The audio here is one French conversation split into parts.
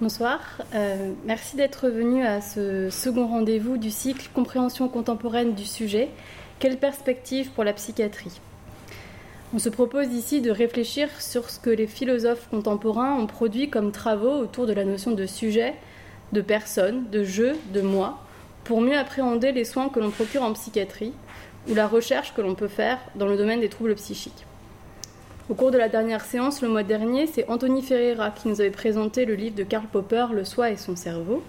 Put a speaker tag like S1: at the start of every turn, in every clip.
S1: Bonsoir, euh, merci d'être venu à ce second rendez-vous du cycle Compréhension contemporaine du sujet. Quelle perspective pour la psychiatrie? On se propose ici de réfléchir sur ce que les philosophes contemporains ont produit comme travaux autour de la notion de sujet, de personne, de jeu, de moi, pour mieux appréhender les soins que l'on procure en psychiatrie ou la recherche que l'on peut faire dans le domaine des troubles psychiques. Au cours de la dernière séance, le mois dernier, c'est Anthony Ferreira qui nous avait présenté le livre de Karl Popper, Le soi et son cerveau.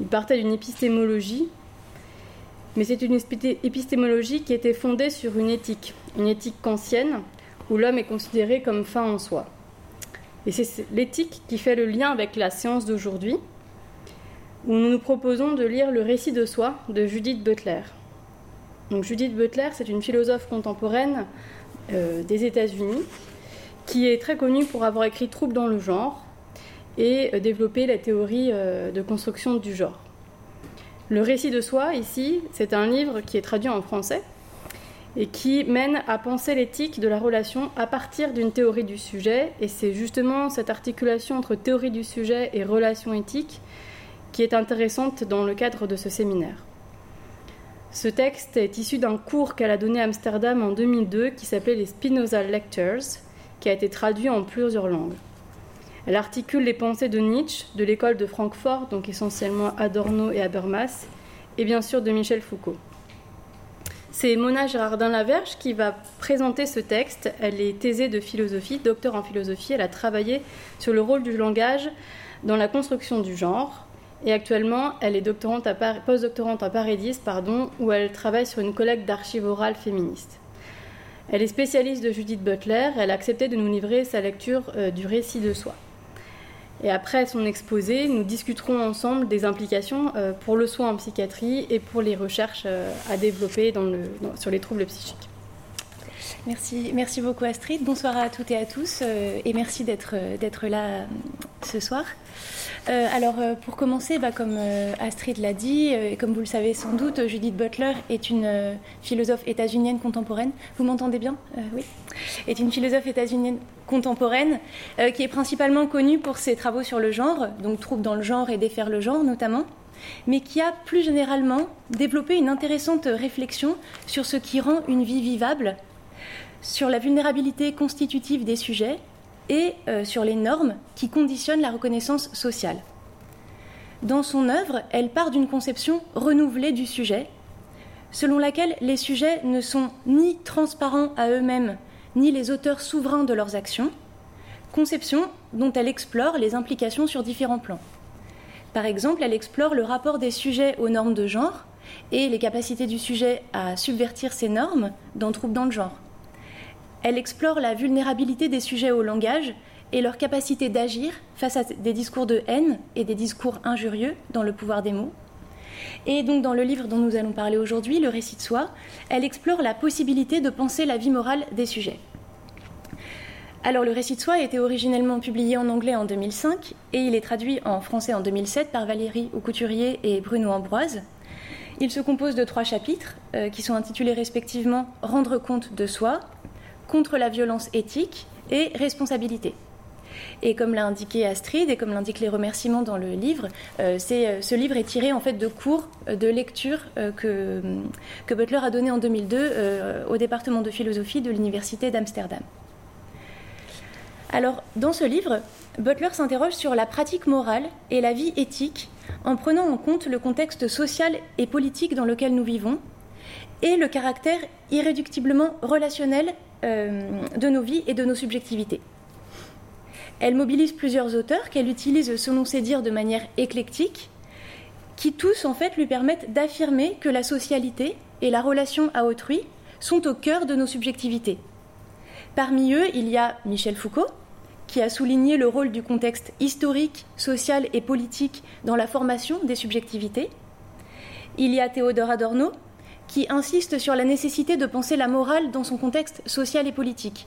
S1: Il partait d'une épistémologie, mais c'est une épistémologie qui était fondée sur une éthique, une éthique kantienne, où l'homme est considéré comme fin en soi. Et c'est l'éthique qui fait le lien avec la séance d'aujourd'hui, où nous nous proposons de lire le récit de soi de Judith Butler. Donc Judith Butler, c'est une philosophe contemporaine euh, des États-Unis, qui est très connue pour avoir écrit Troubles dans le genre et euh, développé la théorie euh, de construction du genre. Le récit de soi, ici, c'est un livre qui est traduit en français et qui mène à penser l'éthique de la relation à partir d'une théorie du sujet. Et c'est justement cette articulation entre théorie du sujet et relation éthique qui est intéressante dans le cadre de ce séminaire. Ce texte est issu d'un cours qu'elle a donné à Amsterdam en 2002 qui s'appelait les Spinoza Lectures, qui a été traduit en plusieurs langues. Elle articule les pensées de Nietzsche, de l'école de Francfort, donc essentiellement Adorno et Habermas, et bien sûr de Michel Foucault. C'est Mona Gérardin-Laverge qui va présenter ce texte. Elle est thésée de philosophie, docteur en philosophie. Elle a travaillé sur le rôle du langage dans la construction du genre. Et actuellement, elle est doctorante à postdoctorante à Paris 10, pardon, où elle travaille sur une collecte d'archives orales féministes. Elle est spécialiste de Judith Butler. Elle a accepté de nous livrer sa lecture euh, du récit de soi. Et après son exposé, nous discuterons ensemble des implications euh, pour le soin en psychiatrie et pour les recherches euh, à développer sur les troubles psychiques.
S2: Merci, merci beaucoup Astrid. Bonsoir à toutes et à tous et merci d'être là ce soir. Euh, alors, euh, pour commencer, bah, comme euh, Astrid l'a dit, et comme vous le savez sans doute, Judith Butler est une philosophe états-unienne contemporaine. Vous m'entendez bien? Oui. Est une philosophe états-unienne contemporaine qui est principalement connue pour ses travaux sur le genre, donc troubles dans le genre et défaire le genre notamment, mais qui a plus généralement développé une intéressante réflexion sur ce qui rend une vie vivable, sur la vulnérabilité constitutive des sujets et euh, sur les normes qui conditionnent la reconnaissance sociale. Dans son œuvre, elle part d'une conception renouvelée du sujet, selon laquelle les sujets ne sont ni transparents à eux-mêmes, ni les auteurs souverains de leurs actions, conception dont elle explore les implications sur différents plans. Par exemple, elle explore le rapport des sujets aux normes de genre et les capacités du sujet à subvertir ces normes dans Troubles dans le genre. Elle explore la vulnérabilité des sujets au langage et leur capacité d'agir face à des discours de haine et des discours injurieux dans le pouvoir des mots. Et donc dans le livre dont nous allons parler aujourd'hui, Le récit de soi, elle explore la possibilité de penser la vie morale des sujets. Alors le récit de soi a été originellement publié en anglais en 2005 et il est traduit en français en 2007 par Valérie Aucouturier et Bruno Ambroise. Il se compose de trois chapitres euh, qui sont intitulés respectivement Rendre compte de soi, contre la violence éthique et responsabilité. Et comme l'a indiqué Astrid et comme l'indiquent les remerciements dans le livre, euh, euh, ce livre est tiré en fait de cours euh, de lecture que, que, Butler a donné en 2002 au département de philosophie de l'université d'Amsterdam. Alors, dans ce livre, Butler s'interroge sur la pratique morale et la vie éthique en prenant en compte le contexte social et politique dans lequel nous vivons et le caractère irréductiblement relationnel de nos vies et de nos subjectivités. Elle mobilise plusieurs auteurs qu'elle utilise selon ses dires de manière éclectique, qui tous en fait lui permettent d'affirmer que la socialité et la relation à autrui sont au cœur de nos subjectivités. Parmi eux, il y a Michel Foucault, qui a souligné le rôle du contexte historique, social et politique dans la formation des subjectivités. Il y a Théodore Adorno, qui insiste sur la nécessité de penser la morale dans son contexte social et politique.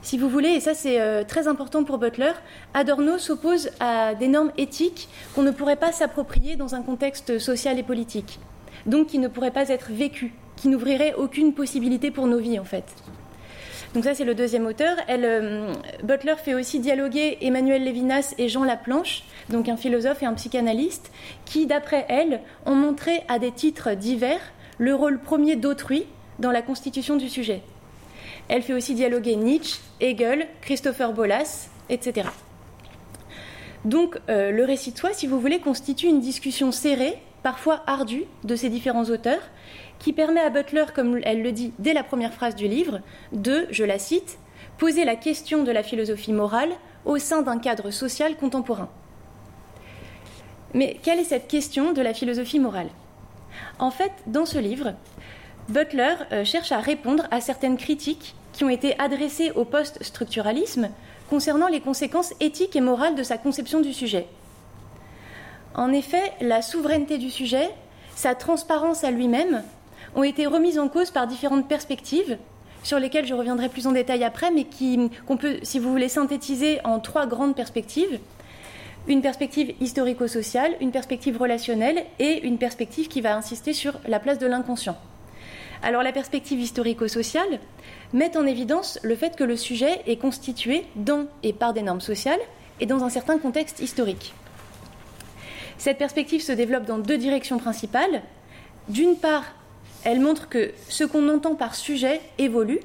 S2: Si vous voulez, et ça c'est euh, très important pour Butler, Adorno s'oppose à des normes éthiques qu'on ne pourrait pas s'approprier dans un contexte social et politique, donc qui ne pourraient pas être vécues, qui n'ouvriraient aucune possibilité pour nos vies en fait. Donc ça, c'est le deuxième auteur. Elle, Butler fait aussi dialoguer Emmanuel Lévinas et Jean Laplanche, donc un philosophe et un psychanalyste, qui, d'après elle, ont montré à des titres divers le rôle premier d'autrui dans la constitution du sujet. Elle fait aussi dialoguer Nietzsche, Hegel, Christopher Bolas, etc. Donc euh, le récit de soi, si vous voulez, constitue une discussion serrée, parfois ardue, de ces différents auteurs, qui permet à Butler, comme elle le dit dès la première phrase du livre, de, je la cite, poser la question de la philosophie morale au sein d'un cadre social contemporain. Mais quelle est cette question de la philosophie morale? En fait, dans ce livre, Butler euh, cherche à répondre à certaines critiques qui ont été adressées au post-structuralisme concernant les conséquences éthiques et morales de sa conception du sujet. En effet, la souveraineté du sujet, sa transparence à lui-même, ont été remises en cause par différentes perspectives, sur lesquelles je reviendrai plus en détail après, mais qu'on peut, si vous voulez, synthétiser en trois grandes perspectives. Une perspective historico-sociale, une perspective relationnelle et une perspective qui va insister sur la place de l'inconscient. Alors la perspective historico-sociale met en évidence le fait que le sujet est constitué dans et par des normes sociales et dans un certain contexte historique. Cette perspective se développe dans deux directions principales. D'une part, elle montre que ce qu'on entend par sujet évolue.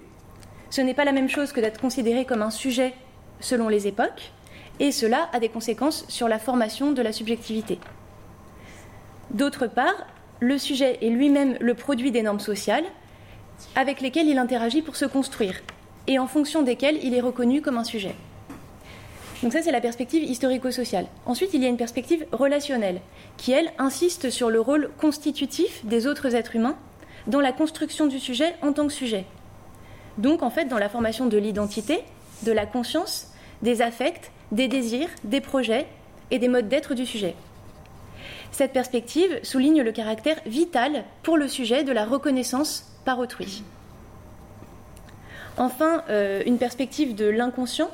S2: Ce n'est pas la même chose que d'être considéré comme un sujet selon les époques, et cela a des conséquences sur la formation de la subjectivité. D'autre part, le sujet est lui-même le produit des normes sociales avec lesquelles il interagit pour se construire et en fonction desquelles il est reconnu comme un sujet. Donc ça, c'est la perspective historico-sociale. Ensuite, il y a une perspective relationnelle, qui, elle, insiste sur le rôle constitutif des autres êtres humains dans la construction du sujet en tant que sujet. Donc, en fait, dans la formation de l'identité, de la conscience, des affects, des désirs, des projets et des modes d'être du sujet. Cette perspective souligne le caractère vital pour le sujet de la reconnaissance par autrui. Enfin, euh, une perspective de l'inconscient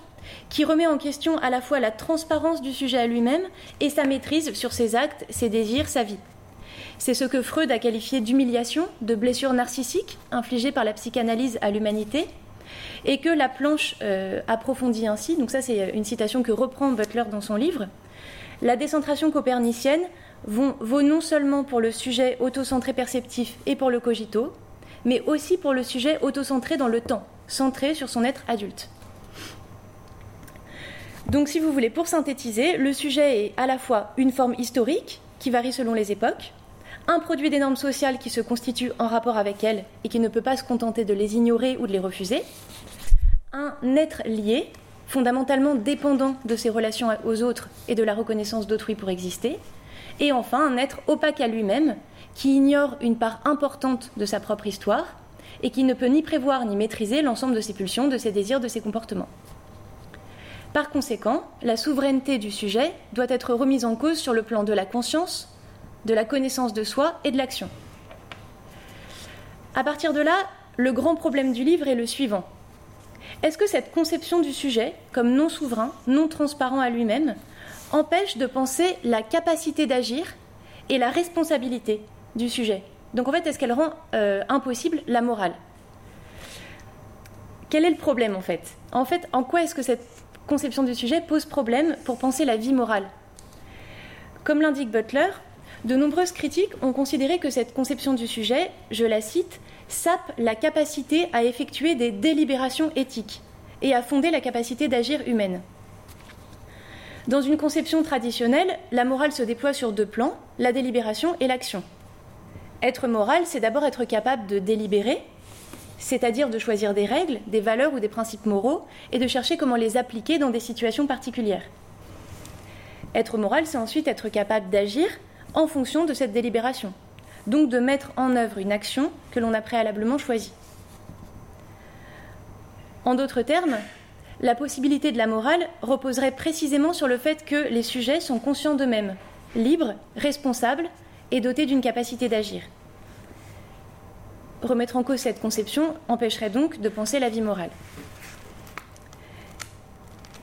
S2: qui remet en question à la fois la transparence du sujet à lui-même et sa maîtrise sur ses actes, ses désirs, sa vie. C'est ce que Freud a qualifié d'humiliation, de blessure narcissique infligée par la psychanalyse à l'humanité, et que la planche euh, approfondit ainsi. Donc ça, c'est une citation que reprend Butler dans son livre. La décentration copernicienne vaut non seulement pour le sujet autocentré perceptif et pour le cogito, mais aussi pour le sujet autocentré dans le temps, centré sur son être adulte. Donc si vous voulez, pour synthétiser, le sujet est à la fois une forme historique, qui varie selon les époques, un produit des normes sociales qui se constitue en rapport avec elles et qui ne peut pas se contenter de les ignorer ou de les refuser, un être lié, fondamentalement dépendant de ses relations aux autres et de la reconnaissance d'autrui pour exister, et enfin un être opaque à lui-même, qui ignore une part importante de sa propre histoire, et qui ne peut ni prévoir ni maîtriser l'ensemble de ses pulsions, de ses désirs, de ses comportements. Par conséquent, la souveraineté du sujet doit être remise en cause sur le plan de la conscience, de la connaissance de soi et de l'action. À partir de là, le grand problème du livre est le suivant. Est-ce que cette conception du sujet, comme non souverain, non transparent à lui-même, empêche de penser la capacité d'agir et la responsabilité du sujet? Donc en fait, est-ce qu'elle rend euh, impossible la morale? Quel est le problème en fait? En fait, en quoi est-ce que cette conception du sujet pose problème pour penser la vie morale? Comme l'indique Butler, de nombreuses critiques ont considéré que cette conception du sujet, je la cite, sape la capacité à effectuer des délibérations éthiques et à fonder la capacité d'agir humaine. Dans une conception traditionnelle, la morale se déploie sur deux plans, la délibération et l'action. Être moral, c'est d'abord être capable de délibérer, c'est-à-dire de choisir des règles, des valeurs ou des principes moraux, et de chercher comment les appliquer dans des situations particulières. Être moral, c'est ensuite être capable d'agir en fonction de cette délibération, donc de mettre en œuvre une action que l'on a préalablement choisie. En d'autres termes, la possibilité de la morale reposerait précisément sur le fait que les sujets sont conscients d'eux-mêmes, libres, responsables et dotés d'une capacité d'agir. Remettre en cause cette conception empêcherait donc de penser la vie morale.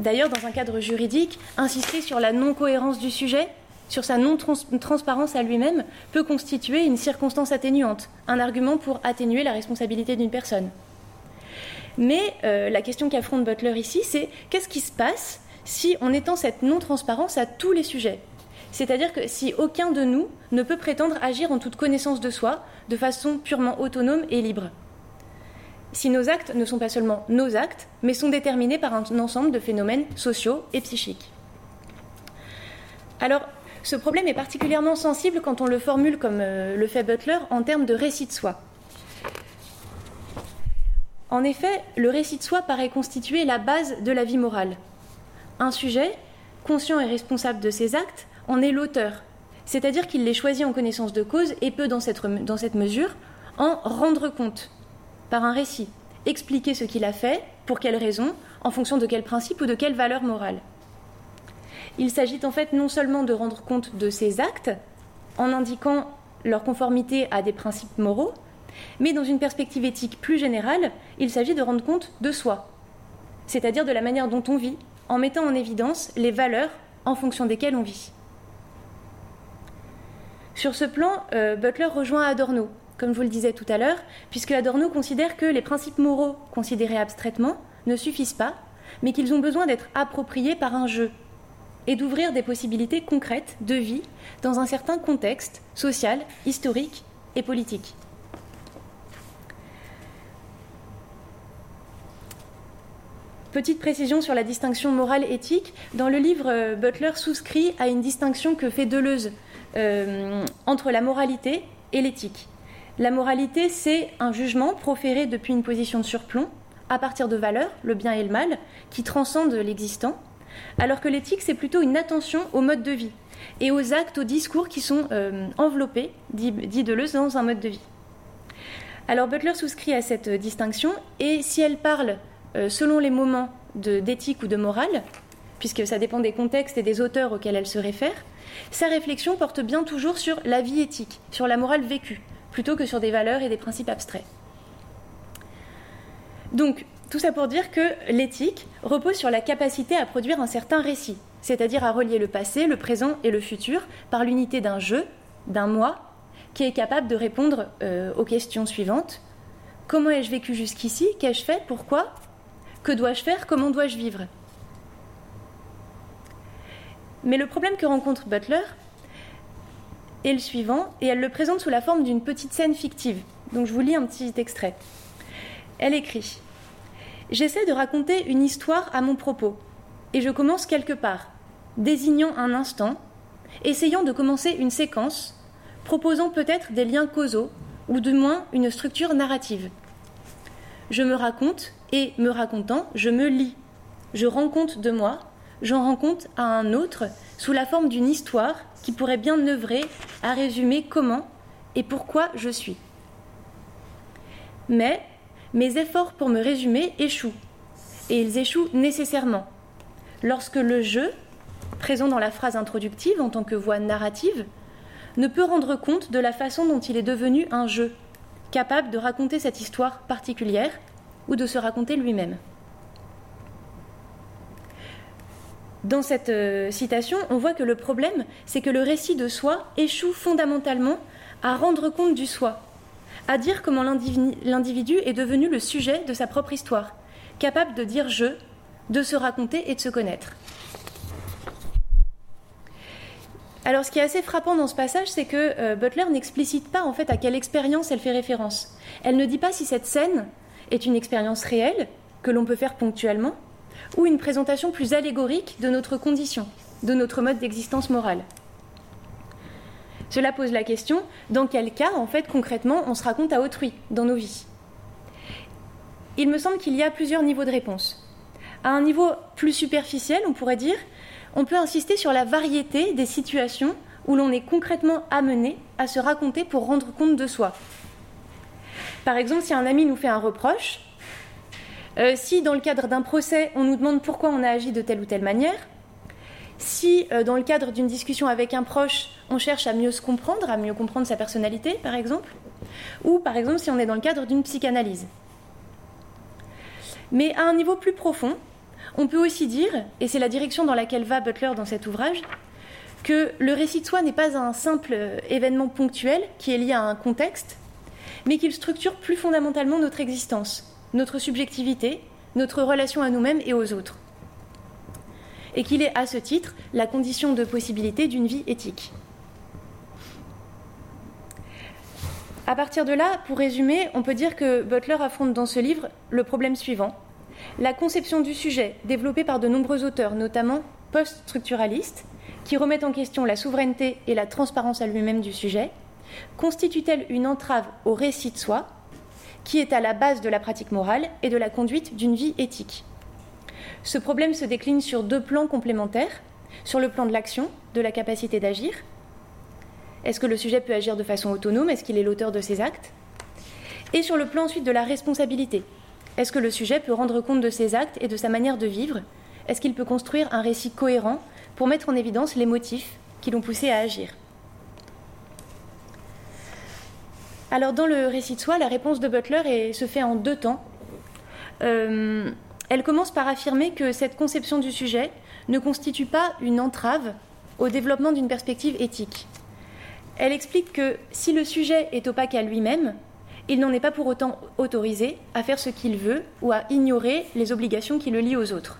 S2: D'ailleurs, dans un cadre juridique, insister sur la non-cohérence du sujet, sur sa non-transparence à lui-même, peut constituer une circonstance atténuante, un argument pour atténuer la responsabilité d'une personne. Mais euh, la question qu'affronte Butler ici, c'est qu'est-ce qui se passe si on étend cette non-transparence à tous les sujets? C'est-à-dire que si aucun de nous ne peut prétendre agir en toute connaissance de soi, de façon purement autonome et libre si nos actes ne sont pas seulement nos actes, mais sont déterminés par un ensemble de phénomènes sociaux et psychiques. Alors, ce problème est particulièrement sensible quand on le formule comme euh, le fait Butler en termes de récit de soi. En effet, le récit de soi paraît constituer la base de la vie morale. Un sujet, conscient et responsable de ses actes, en est l'auteur, c'est-à-dire qu'il les choisit en connaissance de cause et peut, dans cette, mesure, en rendre compte par un récit, expliquer ce qu'il a fait, pour quelles raisons, en fonction de quel principe ou de quelle valeur morale. Il s'agit en fait non seulement de rendre compte de ses actes, en indiquant leur conformité à des principes moraux, mais dans une perspective éthique plus générale, il s'agit de rendre compte de soi, c'est-à-dire de la manière dont on vit, en mettant en évidence les valeurs en fonction desquelles on vit. Sur ce plan, euh, Butler rejoint Adorno, comme je vous le disais tout à l'heure, puisque Adorno considère que les principes moraux considérés abstraitement ne suffisent pas, mais qu'ils ont besoin d'être appropriés par un jeu et d'ouvrir des possibilités concrètes de vie dans un certain contexte social, historique et politique. Petite précision sur la distinction morale-éthique. Dans le livre, euh, Butler souscrit à une distinction que fait Deleuze euh, entre la moralité et l'éthique. La moralité, c'est un jugement proféré depuis une position de surplomb, à partir de valeurs, le bien et le mal, qui transcendent l'existant, alors que l'éthique, c'est plutôt une attention au mode de vie et aux actes, aux discours qui sont euh, enveloppés, dit, Deleuze, dans un mode de vie. Alors Butler souscrit à cette distinction, et si elle parle euh, selon les moments d'éthique ou de morale, puisque ça dépend des contextes et des auteurs auxquels elle se réfère, sa réflexion porte bien toujours sur la vie éthique, sur la morale vécue, plutôt que sur des valeurs et des principes abstraits. Donc, tout ça pour dire que l'éthique repose sur la capacité à produire un certain récit, c'est-à-dire à relier le passé, le présent et le futur par l'unité d'un jeu, d'un moi, qui est capable de répondre euh, aux questions suivantes. Comment ai-je vécu jusqu'ici? Qu'ai-je fait? Pourquoi? Que dois-je faire? Comment dois-je vivre? Mais le problème que rencontre Butler, et le suivant, et elle le présente sous la forme d'une petite scène fictive. Donc je vous lis un petit extrait. Elle écrit J'essaie de raconter une histoire à mon propos, et je commence quelque part, désignant un instant, essayant de commencer une séquence, proposant peut-être des liens causaux, ou du moins une structure narrative. Je me raconte, et me racontant, je me lis. Je rends compte de moi, j'en rends compte à un autre, sous la forme d'une histoire qui pourrait bien œuvrer à résumer comment et pourquoi je suis. Mais mes efforts pour me résumer échouent, et ils échouent nécessairement. Lorsque le jeu, présent dans la phrase introductive en tant que voix narrative, ne peut rendre compte de la façon dont il est devenu un jeu, capable de raconter cette histoire particulière ou de se raconter lui-même. Dans cette euh, citation, on voit que le problème, c'est que le récit de soi échoue fondamentalement à rendre compte du soi, à dire comment l'individu est devenu le sujet de sa propre histoire, capable de dire je, de se raconter et de se connaître. Alors, ce qui est assez frappant dans ce passage, c'est que euh, Butler n'explicite pas en fait à quelle expérience elle fait référence. Elle ne dit pas si cette scène est une expérience réelle que l'on peut faire ponctuellement, ou une présentation plus allégorique de notre condition, de notre mode d'existence morale. Cela pose la question dans quel cas, en fait, concrètement, on se raconte à autrui dans nos vies? Il me semble qu'il y a plusieurs niveaux de réponse. À un niveau plus superficiel, on pourrait dire, on peut insister sur la variété des situations où l'on est concrètement amené à se raconter pour rendre compte de soi. Par exemple, si un ami nous fait un reproche, euh, si dans le cadre d'un procès, on nous demande pourquoi on a agi de telle ou telle manière, si euh, dans le cadre d'une discussion avec un proche, on cherche à mieux se comprendre, à mieux comprendre sa personnalité, par exemple, ou par exemple si on est dans le cadre d'une psychanalyse. Mais à un niveau plus profond, on peut aussi dire, et c'est la direction dans laquelle va Butler dans cet ouvrage, que le récit de soi n'est pas un simple euh, événement ponctuel qui est lié à un contexte, mais qu'il structure plus fondamentalement notre existence notre subjectivité, notre relation à nous-mêmes et aux autres. Et qu'il est à ce titre la condition de possibilité d'une vie éthique. À partir de là, pour résumer, on peut dire que Butler affronte dans ce livre le problème suivant. La conception du sujet, développée par de nombreux auteurs, notamment post-structuralistes, qui remettent en question la souveraineté et la transparence à lui-même du sujet, constitue-t-elle une entrave au récit de soi, qui est à la base de la pratique morale et de la conduite d'une vie éthique? Ce problème se décline sur deux plans complémentaires, sur le plan de l'action, de la capacité d'agir. Est-ce que le sujet peut agir de façon autonome? Est-ce qu'il est l'auteur de ses actes? Et sur le plan ensuite de la responsabilité. Est-ce que le sujet peut rendre compte de ses actes et de sa manière de vivre? Est-ce qu'il peut construire un récit cohérent pour mettre en évidence les motifs qui l'ont poussé à agir? Alors dans le récit de soi, la réponse de Butler se fait en deux temps. Euh, elle commence par affirmer que cette conception du sujet ne constitue pas une entrave au développement d'une perspective éthique. Elle explique que si le sujet est opaque à lui-même, il n'en est pas pour autant autorisé à faire ce qu'il veut ou à ignorer les obligations qui le lient aux autres.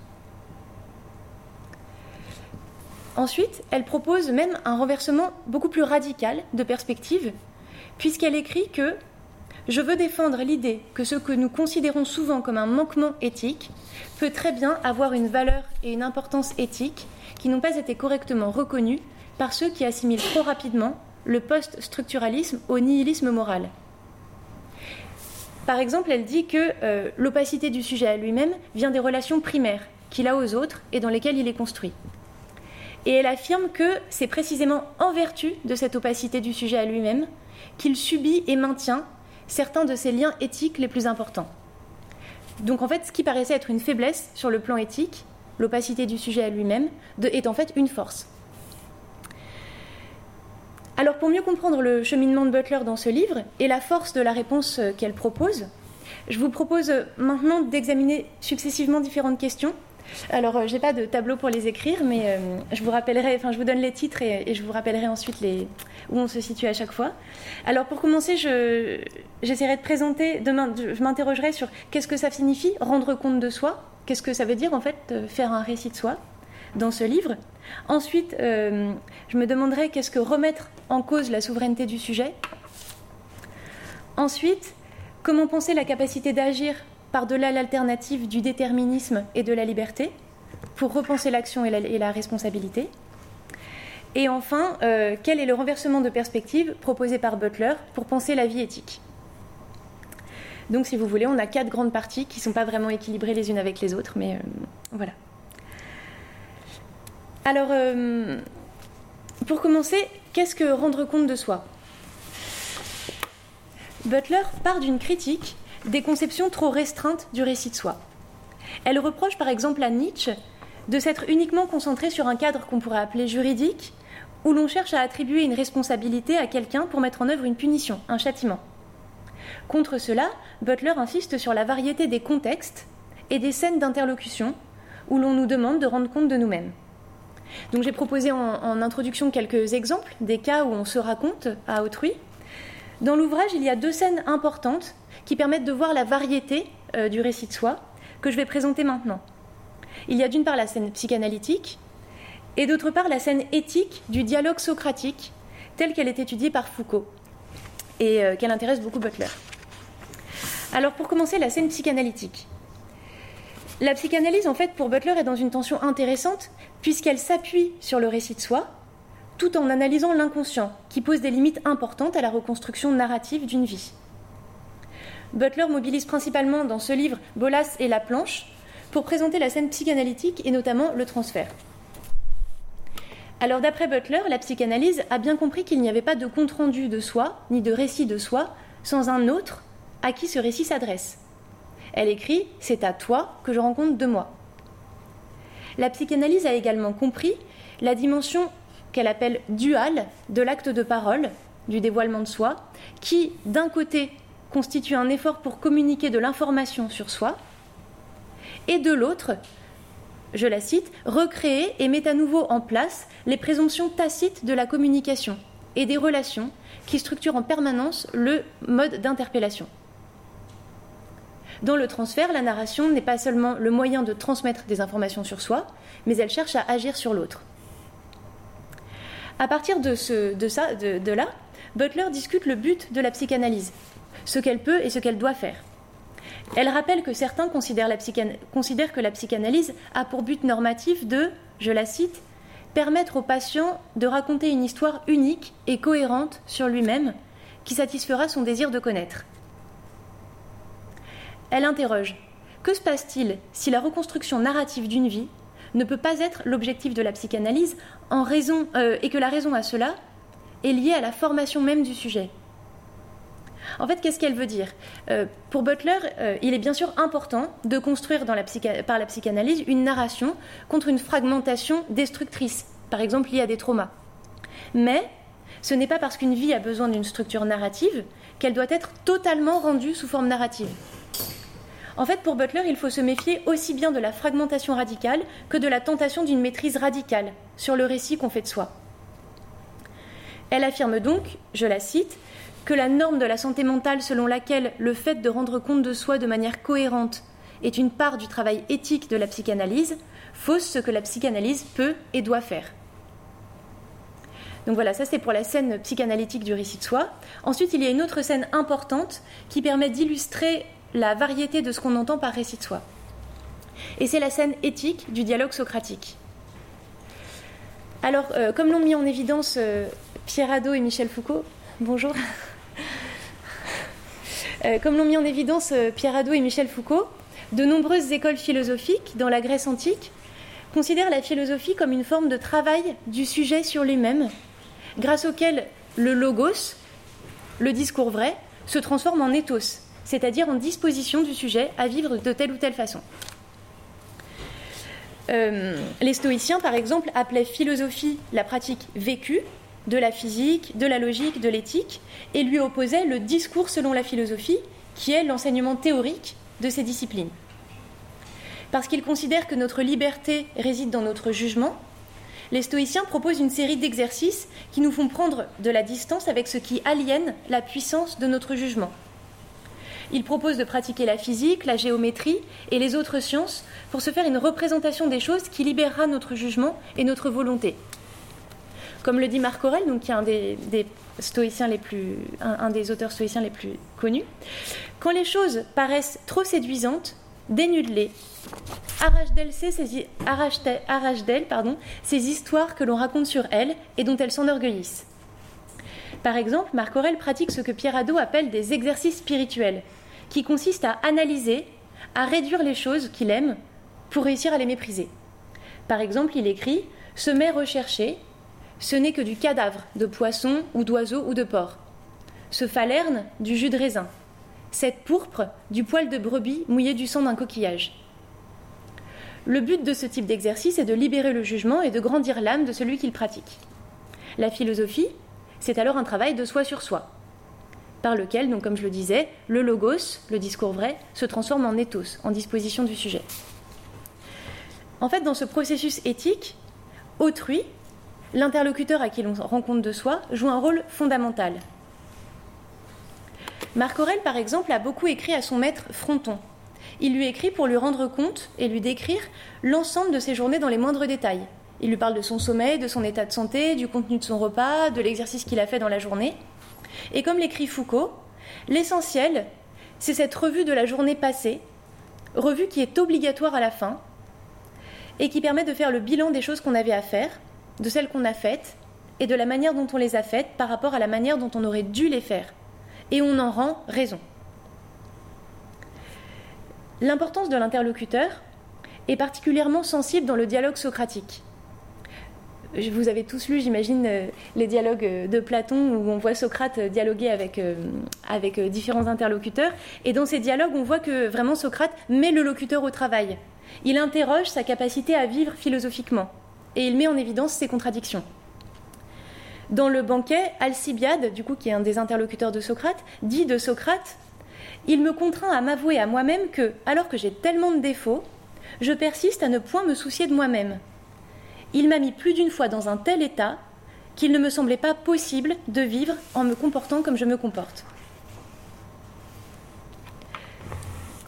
S2: Ensuite, elle propose même un renversement beaucoup plus radical de perspective puisqu'elle écrit que je veux défendre l'idée que ce que nous considérons souvent comme un manquement éthique peut très bien avoir une valeur et une importance éthique qui n'ont pas été correctement reconnues par ceux qui assimilent trop rapidement le post-structuralisme au nihilisme moral. Par exemple, elle dit que euh, l'opacité du sujet à lui-même vient des relations primaires qu'il a aux autres et dans lesquelles il est construit. Et elle affirme que c'est précisément en vertu de cette opacité du sujet à lui-même qu'il subit et maintient certains de ses liens éthiques les plus importants. Donc en fait, ce qui paraissait être une faiblesse sur le plan éthique, l'opacité du sujet à lui-même, est en fait une force. Alors pour mieux comprendre le cheminement de Butler dans ce livre et la force de la réponse qu'elle propose, je vous propose maintenant d'examiner successivement différentes questions alors, euh, je n'ai pas de tableau pour les écrire, mais euh, je vous rappellerai, enfin, je vous donne les titres et, je vous rappellerai ensuite où on se situe à chaque fois. Alors, pour commencer, j'essaierai de présenter, demain, je m'interrogerai sur qu'est-ce que ça signifie rendre compte de soi, qu'est-ce que ça veut dire en fait faire un récit de soi dans ce livre. Ensuite, euh, je me demanderai qu'est-ce que remettre en cause la souveraineté du sujet. Ensuite, comment penser la capacité d'agir par-delà l'alternative du déterminisme et de la liberté, pour repenser l'action et, la, responsabilité. Et enfin, euh, quel est le renversement de perspective proposé par Butler pour penser la vie éthique? Donc, si vous voulez, on a quatre grandes parties qui ne sont pas vraiment équilibrées les unes avec les autres, mais euh, voilà. Alors, euh, pour commencer, qu'est-ce que rendre compte de soi? Butler part d'une critique des conceptions trop restreintes du récit de soi. Elle reproche par exemple à Nietzsche de s'être uniquement concentré sur un cadre qu'on pourrait appeler juridique, où l'on cherche à attribuer une responsabilité à quelqu'un pour mettre en œuvre une punition, un châtiment. Contre cela, Butler insiste sur la variété des contextes et des scènes d'interlocution où l'on nous demande de rendre compte de nous-mêmes. Donc j'ai proposé en, en, introduction quelques exemples des cas où on se raconte à autrui. Dans l'ouvrage, il y a deux scènes importantes qui permettent de voir la variété euh, du récit de soi que je vais présenter maintenant. Il y a d'une part la scène psychanalytique et d'autre part la scène éthique du dialogue socratique telle qu'elle est étudiée par Foucault et euh, qu'elle intéresse beaucoup Butler. Alors pour commencer, la scène psychanalytique. La psychanalyse, en fait, pour Butler, est dans une tension intéressante puisqu'elle s'appuie sur le récit de soi tout en analysant l'inconscient qui pose des limites importantes à la reconstruction narrative d'une vie. Butler mobilise principalement dans ce livre Bolas et la planche pour présenter la scène psychanalytique et notamment le transfert. Alors d'après Butler, la psychanalyse a bien compris qu'il n'y avait pas de compte-rendu de soi, ni de récit de soi, sans un autre à qui ce récit s'adresse. Elle écrit C'est à toi que je rends compte de moi. La psychanalyse a également compris la dimension qu'elle appelle duale de l'acte de parole, du dévoilement de soi, qui, d'un côté, constitue un effort pour communiquer de l'information sur soi, et de l'autre, je la cite, recréer et met à nouveau en place les présomptions tacites de la communication et des relations qui structurent en permanence le mode d'interpellation. Dans le transfert, la narration n'est pas seulement le moyen de transmettre des informations sur soi, mais elle cherche à agir sur l'autre. À partir de, là, Butler discute le but de la psychanalyse, ce qu'elle peut et ce qu'elle doit faire. Elle rappelle que certains considèrent, que la psychanalyse a pour but normatif de, je la cite, permettre au patient de raconter une histoire unique et cohérente sur lui-même qui satisfera son désir de connaître. Elle interroge Que se passe-t-il si la reconstruction narrative d'une vie ne peut pas être l'objectif de la psychanalyse en raison, euh, et que la raison à cela est liée à la formation même du sujet en fait, qu'est-ce qu'elle veut dire? Euh, Pour Butler, euh, il est bien sûr important de construire par la psychanalyse une narration contre une fragmentation destructrice, par exemple liée à des traumas. Mais ce n'est pas parce qu'une vie a besoin d'une structure narrative qu'elle doit être totalement rendue sous forme narrative. En fait, pour Butler, il faut se méfier aussi bien de la fragmentation radicale que de la tentation d'une maîtrise radicale sur le récit qu'on fait de soi. Elle affirme donc, je la cite, que la norme de la santé mentale selon laquelle le fait de rendre compte de soi de manière cohérente est une part du travail éthique de la psychanalyse fausse ce que la psychanalyse peut et doit faire. Donc voilà, ça c'est pour la scène psychanalytique du récit de soi. Ensuite, il y a une autre scène importante qui permet d'illustrer la variété de ce qu'on entend par récit de soi. Et c'est la scène éthique du dialogue socratique. Alors, euh, comme l'ont mis en évidence euh, Pierre Hadot et Michel Foucault, bonjour. Euh, comme l'ont mis en évidence Pierre Hadot et Michel Foucault, de nombreuses écoles philosophiques dans la Grèce antique considèrent la philosophie comme une forme de travail du sujet sur lui-même, grâce auquel le logos, le discours vrai, se transforme en ethos, c'est-à-dire en disposition du sujet à vivre de telle ou telle façon. Euh, les stoïciens, par exemple, appelaient philosophie la pratique vécue de la physique, de la logique, de l'éthique, et lui opposaient le discours selon la philosophie, qui est l'enseignement théorique de ces disciplines. Parce qu'ils considèrent que notre liberté réside dans notre jugement, les stoïciens proposent une série d'exercices qui nous font prendre de la distance avec ce qui aliène la puissance de notre jugement. Il propose de pratiquer la physique, la géométrie et les autres sciences pour se faire une représentation des choses qui libérera notre jugement et notre volonté. Comme le dit Marc Aurel, donc, qui est un des, stoïciens les plus, un, des auteurs stoïciens les plus connus, quand les choses paraissent trop séduisantes, dénude-les. Arrache ces histoires que l'on raconte sur elles et dont elles s'enorgueillissent. Par exemple, Marc Aurel pratique ce que Pierre Hadot appelle des exercices spirituels, qui consiste à analyser, à réduire les choses qu'il aime pour réussir à les mépriser. Par exemple, il écrit Ce mets recherché, ce n'est que du cadavre de poisson ou d'oiseau ou de porc. Ce falerne, du jus de raisin. Cette pourpre, du poil de brebis mouillé du sang d'un coquillage. Le but de ce type d'exercice est de libérer le jugement et de grandir l'âme de celui qu'il pratique. La philosophie, c'est alors un travail de soi sur soi par lequel, donc comme je le disais, le logos, le discours vrai, se transforme en ethos, en disposition du sujet. En fait, dans ce processus éthique, autrui, l'interlocuteur à qui l'on rend compte de soi, joue un rôle fondamental. Marc Aurel, par exemple, a beaucoup écrit à son maître Fronton. Il lui écrit pour lui rendre compte et lui décrire l'ensemble de ses journées dans les moindres détails. Il lui parle de son sommeil, de son état de santé, du contenu de son repas, de l'exercice qu'il a fait dans la journée. Et comme l'écrit Foucault, l'essentiel, c'est cette revue de la journée passée, revue qui est obligatoire à la fin, et qui permet de faire le bilan des choses qu'on avait à faire, de celles qu'on a faites, et de la manière dont on les a faites par rapport à la manière dont on aurait dû les faire. Et on en rend raison. L'importance de l'interlocuteur est particulièrement sensible dans le dialogue socratique vous avez tous lu, j'imagine, euh, les dialogues euh, de Platon où on voit Socrate euh, dialoguer avec, différents interlocuteurs. Et dans ces dialogues, on voit que vraiment Socrate met le locuteur au travail. Il interroge sa capacité à vivre philosophiquement et il met en évidence ses contradictions. Dans le banquet, Alcibiade, du coup, qui est un des interlocuteurs de Socrate, dit de Socrate Il me contraint à m'avouer à moi-même que, alors que j'ai tellement de défauts, je persiste à ne point me soucier de moi-même il m'a mis plus d'une fois dans un tel état qu'il ne me semblait pas possible de vivre en me comportant comme je me comporte.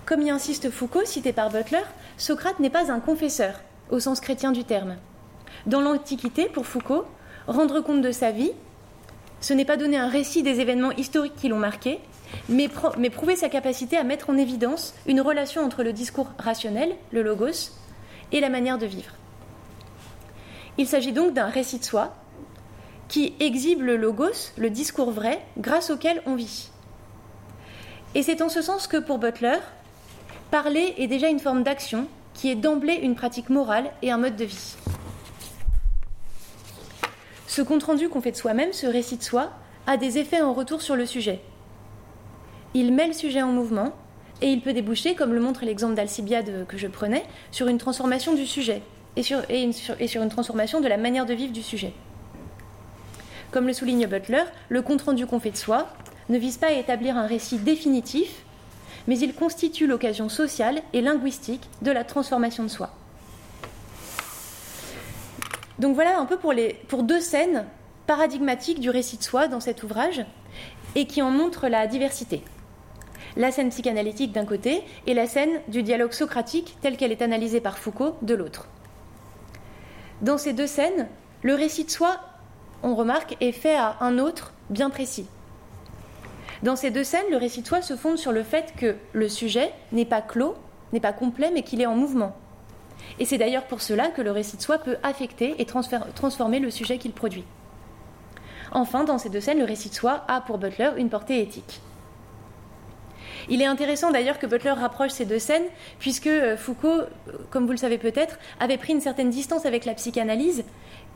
S2: comme y insiste Foucault, cité par Butler, Socrate n'est pas un confesseur, au sens chrétien du terme. Dans l'Antiquité, pour Foucault, rendre compte de sa vie, ce n'est pas donner un récit des événements historiques qui l'ont marqué, mais, prouver sa capacité à mettre en évidence une relation entre le discours rationnel, le logos, et la manière de vivre. Il s'agit donc d'un récit de soi qui exhibe le logos, le discours vrai, grâce auquel on vit. Et c'est en ce sens que pour Butler, parler est déjà une forme d'action qui est d'emblée une pratique morale et un mode de vie. Ce compte-rendu qu'on fait de soi-même, ce récit de soi, a des effets en retour sur le sujet. Il met le sujet en mouvement et il peut déboucher, comme le montre l'exemple d'Alcibiade que je prenais, sur une transformation du sujet et sur, une transformation de la manière de vivre du sujet. Comme le souligne Butler, le compte-rendu qu'on fait de soi ne vise pas à établir un récit définitif, mais il constitue l'occasion sociale et linguistique de la transformation de soi. Donc voilà un peu pour, pour deux scènes paradigmatiques du récit de soi dans cet ouvrage et qui en montrent la diversité. La scène psychanalytique d'un côté et la scène du dialogue socratique telle qu'elle est analysée par Foucault de l'autre. Dans ces deux scènes, le récit de soi on remarque, est fait à un autre bien précis. Dans ces deux scènes, le récit de soi se fonde sur le fait que le sujet n'est pas clos, n'est pas complet, mais qu'il est en mouvement. Et c'est d'ailleurs pour cela que le récit de soi peut affecter et transformer le sujet qu'il produit. Enfin, dans ces deux scènes, le récit de soi a pour Butler une portée éthique. Il est intéressant d'ailleurs que Butler rapproche ces deux scènes, puisque euh, Foucault, euh, comme vous le savez peut-être, avait pris une certaine distance avec la psychanalyse,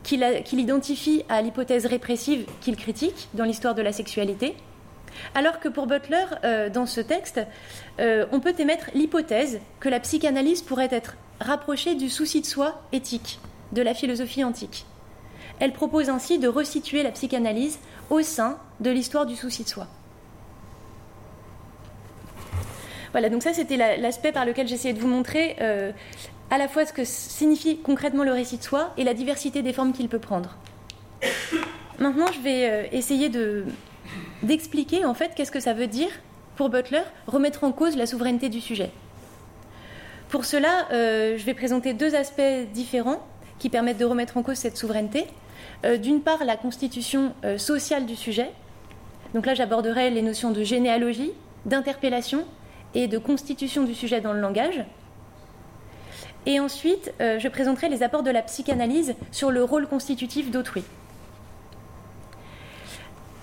S2: qu'il identifie à l'hypothèse répressive qu'il critique dans l'histoire de la sexualité, alors que pour Butler, euh, dans ce texte, on peut émettre l'hypothèse que la psychanalyse pourrait être rapprochée du souci de soi éthique, de la philosophie antique. Elle propose ainsi de resituer la psychanalyse au sein de l'histoire du souci de soi. Voilà, donc ça c'était l'aspect par lequel j'essayais de vous montrer euh, à la fois ce que signifie concrètement le récit de soi et la diversité des formes qu'il peut prendre. Maintenant, je vais euh, essayer de, d'expliquer en fait qu'est-ce que ça veut dire pour Butler remettre en cause la souveraineté du sujet. Pour cela, euh, je vais présenter deux aspects différents qui permettent de remettre en cause cette souveraineté. D'une part, la constitution sociale du sujet. Donc là, j'aborderai les notions de généalogie, d'interpellation et de constitution du sujet dans le langage. Et ensuite, euh, je présenterai les apports de la psychanalyse sur le rôle constitutif d'autrui.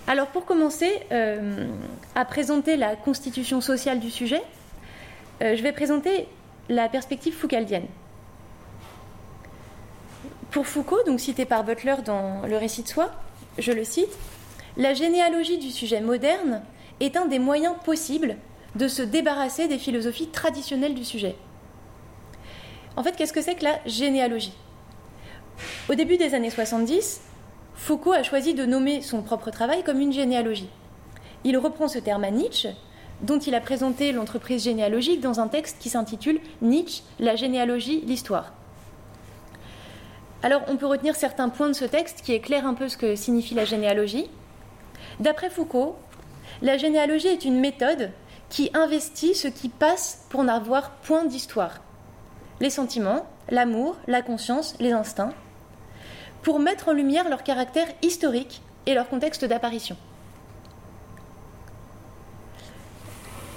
S2: Alors pour commencer euh, à présenter la constitution sociale du sujet, euh, je vais présenter la perspective foucaldienne. Pour Foucault, donc cité par Butler dans le récit de soi, je le cite, la généalogie du sujet moderne est un des moyens possibles de se débarrasser des philosophies traditionnelles du sujet. En fait, qu'est-ce que c'est que la généalogie? Au début des années 70, Foucault a choisi de nommer son propre travail comme une généalogie. Il reprend ce terme à Nietzsche, dont il a présenté l'entreprise généalogique dans un texte qui s'intitule Nietzsche, la généalogie, l'histoire. Alors on peut retenir certains points de ce texte qui éclairent un peu ce que signifie la généalogie. D'après Foucault, la généalogie est une méthode qui investit ce qui passe pour n'avoir point d'histoire les sentiments, l'amour, la conscience, les instincts, pour mettre en lumière leur caractère historique et leur contexte d'apparition.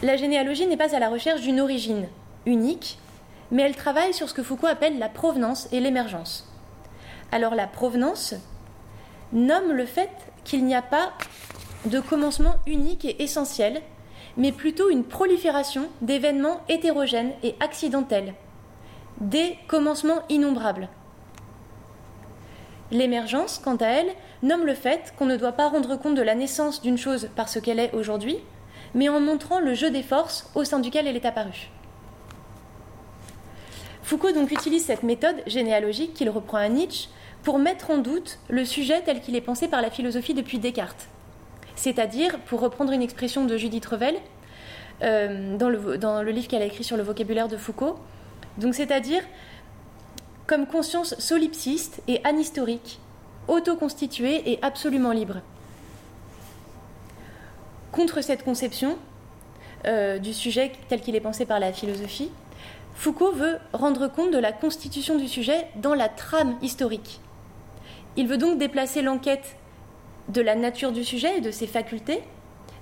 S2: La généalogie n'est pas à la recherche d'une origine unique, mais elle travaille sur ce que Foucault appelle la provenance et l'émergence. Alors la provenance nomme le fait qu'il n'y a pas de commencement unique et essentiel, mais plutôt une prolifération d'événements hétérogènes et accidentels des commencements innombrables. L'émergence, quant à elle, nomme le fait qu'on ne doit pas rendre compte de la naissance d'une chose par ce qu'elle est aujourd'hui, mais en montrant le jeu des forces au sein duquel elle est apparue. Foucault donc utilise cette méthode généalogique qu'il reprend à Nietzsche pour mettre en doute le sujet tel qu'il est pensé par la philosophie depuis Descartes. C'est-à-dire, pour reprendre une expression de Judith Revel, euh, dans, le, livre qu'elle a écrit sur le vocabulaire de Foucault, donc c'est-à-dire comme conscience solipsiste et anhistorique, autoconstituée et absolument libre. Contre cette conception, euh, du sujet tel qu'il est pensé par la philosophie, Foucault veut rendre compte de la constitution du sujet dans la trame historique. Il veut donc déplacer l'enquête de la nature du sujet et de ses facultés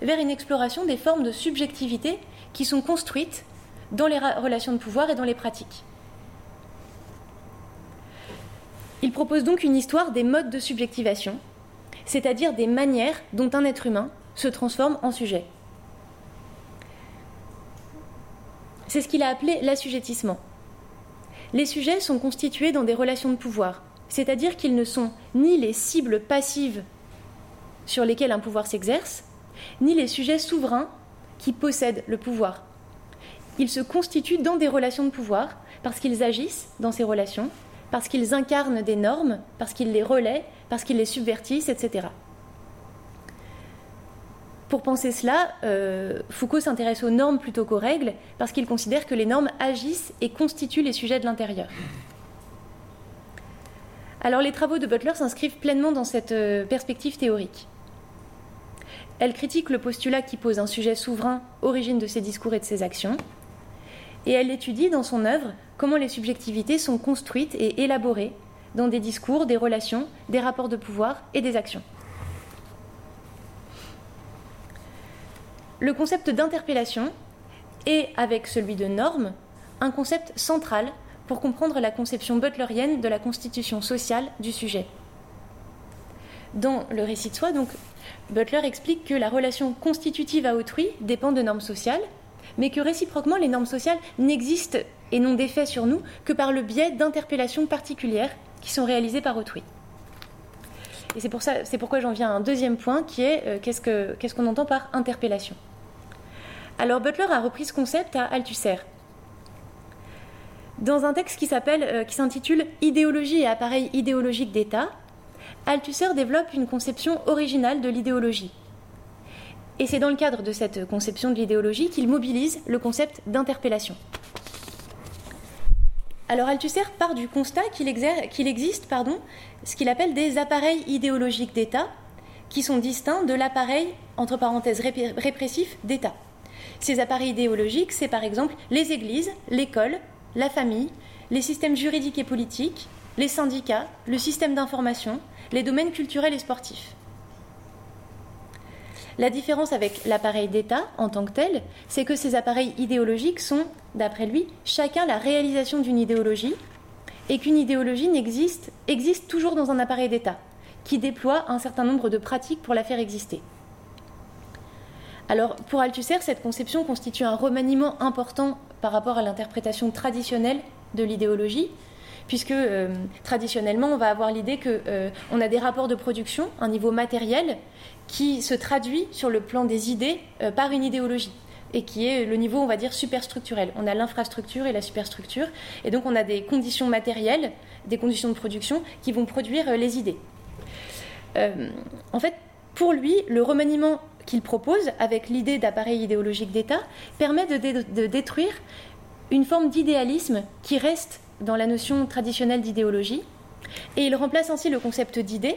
S2: vers une exploration des formes de subjectivité qui sont construites dans les relations de pouvoir et dans les pratiques. Il propose donc une histoire des modes de subjectivation, c'est-à-dire des manières dont un être humain se transforme en sujet. C'est ce qu'il a appelé l'assujettissement. Les sujets sont constitués dans des relations de pouvoir, c'est-à-dire qu'ils ne sont ni les cibles passives sur lesquelles un pouvoir s'exerce, ni les sujets souverains qui possèdent le pouvoir. Ils se constituent dans des relations de pouvoir parce qu'ils agissent dans ces relations, parce qu'ils incarnent des normes, parce qu'ils les relaient, parce qu'ils les subvertissent, etc. Pour penser cela, euh, Foucault s'intéresse aux normes plutôt qu'aux règles, parce qu'il considère que les normes agissent et constituent les sujets de l'intérieur. Alors les travaux de Butler s'inscrivent pleinement dans cette euh, perspective théorique. Elle critique le postulat qui pose un sujet souverain, origine de ses discours et de ses actions, et elle étudie dans son œuvre comment les subjectivités sont construites et élaborées dans des discours, des relations, des rapports de pouvoir et des actions. Le concept d'interpellation est, avec celui de norme, un concept central pour comprendre la conception butlerienne de la constitution sociale du sujet. Dans le récit de soi, donc, Butler explique que la relation constitutive à autrui dépend de normes sociales, mais que réciproquement les normes sociales n'existent et n'ont d'effet sur nous que par le biais d'interpellations particulières qui sont réalisées par autrui. Et c'est, pour ça, c'est pourquoi j'en viens à un deuxième point qui est euh, qu'est-ce, que, qu'est-ce qu'on entend par interpellation? Alors Butler a repris ce concept à Althusser. Dans un texte qui, s'appelle, euh, qui s'intitule Idéologie et appareil idéologique d'État, Althusser développe une conception originale de l'idéologie. Et c'est dans le cadre de cette conception de l'idéologie qu'il mobilise le concept d'interpellation. Alors Althusser part du constat qu'il, existe pardon, ce qu'il appelle des appareils idéologiques d'État qui sont distincts de l'appareil, entre parenthèses, répressif d'État. Ces appareils idéologiques, c'est par exemple les églises, l'école, la famille, les systèmes juridiques et politiques, les syndicats, le système d'information, les domaines culturels et sportifs. La différence avec l'appareil d'État en tant que tel, c'est que ces appareils idéologiques sont, d'après lui, chacun la réalisation d'une idéologie et qu'une idéologie existe, existe toujours dans un appareil d'État qui déploie un certain nombre de pratiques pour la faire exister. Alors, pour Althusser, cette conception constitue un remaniement important par rapport à l'interprétation traditionnelle de l'idéologie, puisque euh, traditionnellement, on va avoir l'idée qu'on euh, a des rapports de production, un niveau matériel, qui se traduit sur le plan des idées euh, par une idéologie et qui est le niveau, on va dire, superstructurel. On a l'infrastructure et la superstructure, et donc on a des conditions matérielles, des conditions de production qui vont produire les idées. en fait, pour lui, le remaniement qu'il propose avec l'idée d'appareil idéologique d'État permet de détruire une forme d'idéalisme qui reste dans la notion traditionnelle d'idéologie, et il remplace ainsi le concept d'idée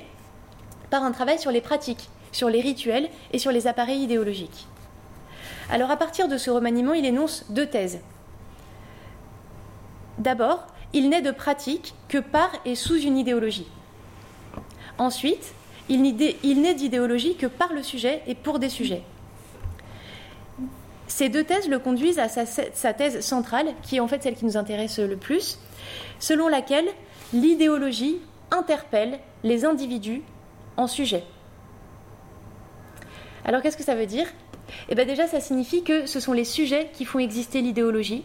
S2: par un travail sur les pratiques, sur les rituels et sur les appareils idéologiques. Alors à partir de ce remaniement, il énonce deux thèses. D'abord, il n'est de pratique que par et sous une idéologie. Ensuite, il n'est d'idéologie que par le sujet et pour des sujets. Ces deux thèses le conduisent à sa, thèse centrale, qui est en fait celle qui nous intéresse le plus, selon laquelle l'idéologie interpelle les individus en sujet. Alors qu'est-ce que ça veut dire? Eh bien déjà, ça signifie que ce sont les sujets qui font exister l'idéologie.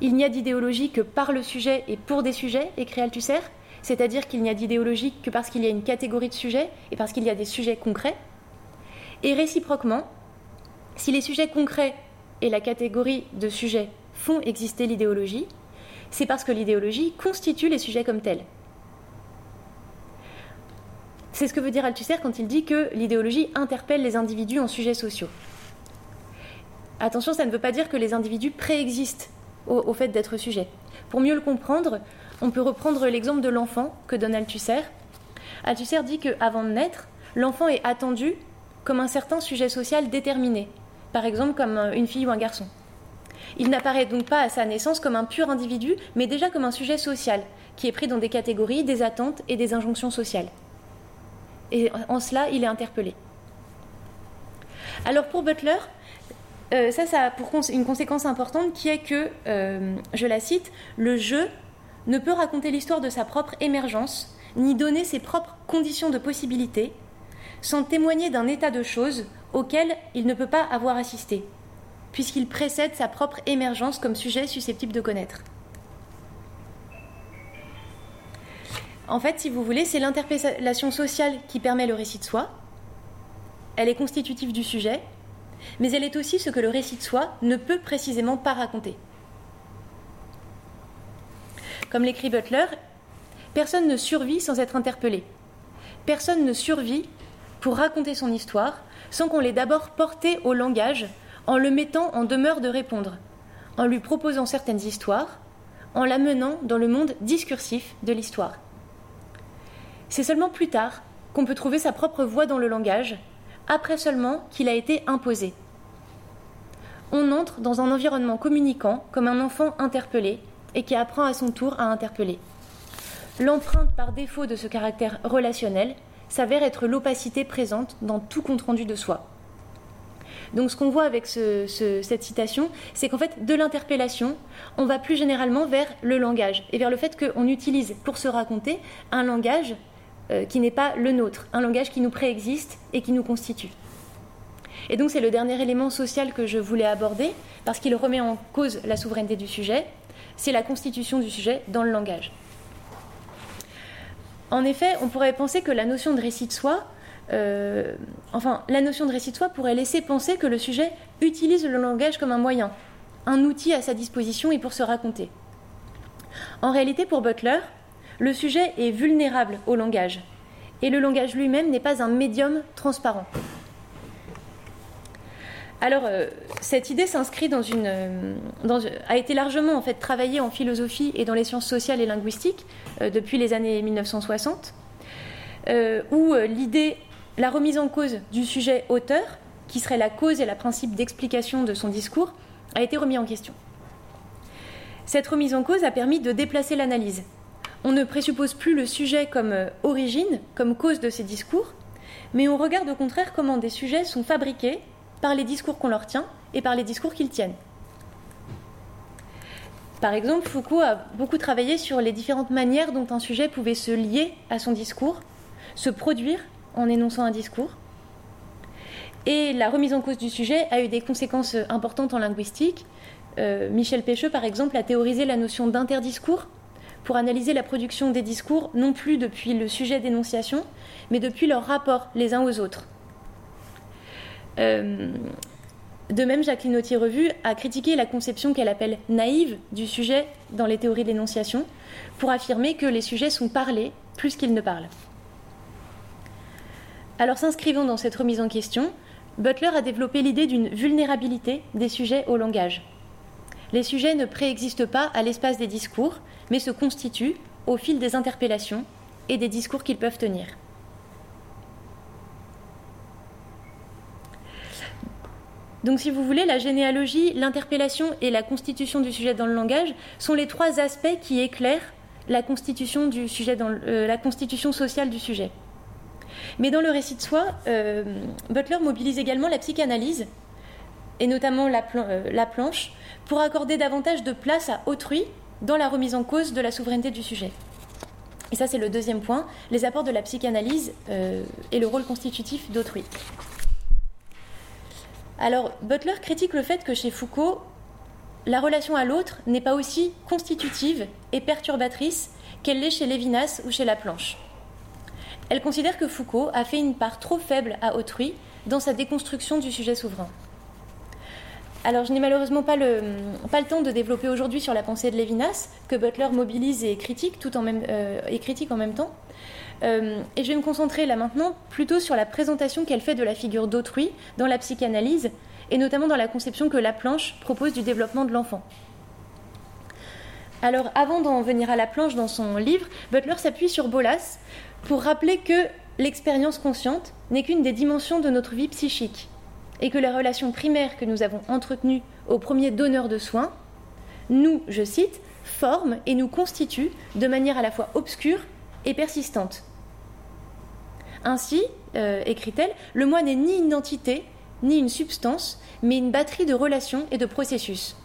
S2: Il n'y a d'idéologie que par le sujet et pour des sujets, écrit Althusser, c'est-à-dire qu'il n'y a d'idéologie que parce qu'il y a une catégorie de sujets et parce qu'il y a des sujets concrets. Et réciproquement, si les sujets concrets et la catégorie de sujets font exister l'idéologie, c'est parce que l'idéologie constitue les sujets comme tels. C'est ce que veut dire Althusser quand il dit que l'idéologie interpelle les individus en sujets sociaux. Attention, ça ne veut pas dire que les individus préexistent au, fait d'être sujets. Pour mieux le comprendre, on peut reprendre l'exemple de l'enfant que donne Althusser. Althusser dit qu'avant de naître, l'enfant est attendu comme un certain sujet social déterminé, par exemple comme une fille ou un garçon. Il n'apparaît donc pas à sa naissance comme un pur individu, mais déjà comme un sujet social, qui est pris dans des catégories, des attentes et des injonctions sociales. Et en cela, il est interpellé. Alors pour Butler, euh, ça, a pour une conséquence importante qui est que, euh, je la cite, le jeu ne peut raconter l'histoire de sa propre émergence, ni donner ses propres conditions de possibilité, sans témoigner d'un état de choses auquel il ne peut pas avoir assisté, puisqu'il précède sa propre émergence comme sujet susceptible de connaître. En fait, si vous voulez, c'est l'interpellation sociale qui permet le récit de soi. Elle est constitutive du sujet, mais elle est aussi ce que le récit de soi ne peut précisément pas raconter. Comme l'écrit Butler, personne ne survit sans être interpellé. Personne ne survit pour raconter son histoire sans qu'on l'ait d'abord porté au langage en le mettant en demeure de répondre, en lui proposant certaines histoires, en l'amenant dans le monde discursif de l'histoire. C'est seulement plus tard qu'on peut trouver sa propre voix dans le langage, après seulement qu'il a été imposé. On entre dans un environnement communicant comme un enfant interpellé et qui apprend à son tour à interpeller. L'empreinte par défaut de ce caractère relationnel s'avère être l'opacité présente dans tout compte-rendu de soi. Donc ce qu'on voit avec cette citation, c'est qu'en fait, de l'interpellation, on va plus généralement vers le langage et vers le fait qu'on utilise pour se raconter un langage euh, qui n'est pas le nôtre, un langage qui nous préexiste et qui nous constitue. Et donc c'est le dernier élément social que je voulais aborder, parce qu'il remet en cause la souveraineté du sujet, c'est la constitution du sujet dans le langage. En effet, on pourrait penser que la notion de récit de soi, euh, enfin, la notion de récit de soi pourrait laisser penser que le sujet utilise le langage comme un moyen, un outil à sa disposition et pour se raconter. En réalité, pour Butler, le sujet est vulnérable au langage, et le langage lui-même n'est pas un médium transparent. Alors, euh, cette idée s'inscrit dans une, euh, a été largement en fait travaillée en philosophie et dans les sciences sociales et linguistiques depuis les années 1960, où l'idée, la remise en cause du sujet auteur, qui serait la cause et la principe d'explication de son discours, a été remis en question. Cette remise en cause a permis de déplacer l'analyse. On ne présuppose plus le sujet comme origine, comme cause de ces discours, mais on regarde au contraire comment des sujets sont fabriqués par les discours qu'on leur tient et par les discours qu'ils tiennent. Par exemple, Foucault a beaucoup travaillé sur les différentes manières dont un sujet pouvait se lier à son discours, se produire en énonçant un discours. Et la remise en cause du sujet a eu des conséquences importantes en linguistique. Euh, Michel Pêcheux, par exemple, a théorisé la notion d'interdiscours pour analyser la production des discours non plus depuis le sujet d'énonciation, mais depuis leur rapport les uns aux autres. Euh, de même, Jacqueline Autier-Revue a critiqué la conception qu'elle appelle naïve du sujet dans les théories d'énonciation pour affirmer que les sujets sont parlés plus qu'ils ne parlent. Alors, s'inscrivant dans cette remise en question, Butler a développé l'idée d'une vulnérabilité des sujets au langage. Les sujets ne préexistent pas à l'espace des discours, mais se constituent au fil des interpellations et des discours qu'ils peuvent tenir. Donc si vous voulez, la généalogie, l'interpellation et la constitution du sujet dans le langage sont les trois aspects qui éclairent la constitution, du sujet dans euh, constitution sociale du sujet. Mais dans le récit de soi, euh, Butler mobilise également la psychanalyse, et notamment la, euh, la, planche, pour accorder davantage de place à autrui dans la remise en cause de la souveraineté du sujet. Et ça, c'est le deuxième point, les apports de la psychanalyse et le rôle constitutif d'autrui. Alors, Butler critique le fait que chez Foucault, la relation à l'autre n'est pas aussi constitutive et perturbatrice qu'elle l'est chez Lévinas ou chez Laplanche. Elle considère que Foucault a fait une part trop faible à autrui dans sa déconstruction du sujet souverain. Alors, je n'ai malheureusement pas le, pas temps de développer aujourd'hui sur la pensée de Lévinas, que Butler mobilise et critique, tout en même, euh, et critique en même temps. Euh, et je vais me concentrer là maintenant plutôt sur la présentation qu'elle fait de la figure d'autrui dans la psychanalyse, et notamment dans la conception que Laplanche propose du développement de l'enfant. Alors avant d'en venir à Laplanche dans son livre, Butler s'appuie sur Bolas pour rappeler que l'expérience consciente n'est qu'une des dimensions de notre vie psychique, et que les relations primaires que nous avons entretenues au premier donneur de soins nous, je cite, forment et nous constituent de manière à la fois obscure et persistante. Ainsi, euh, écrit-elle, le moi n'est ni une entité, ni une substance, mais une batterie de relations et de processus,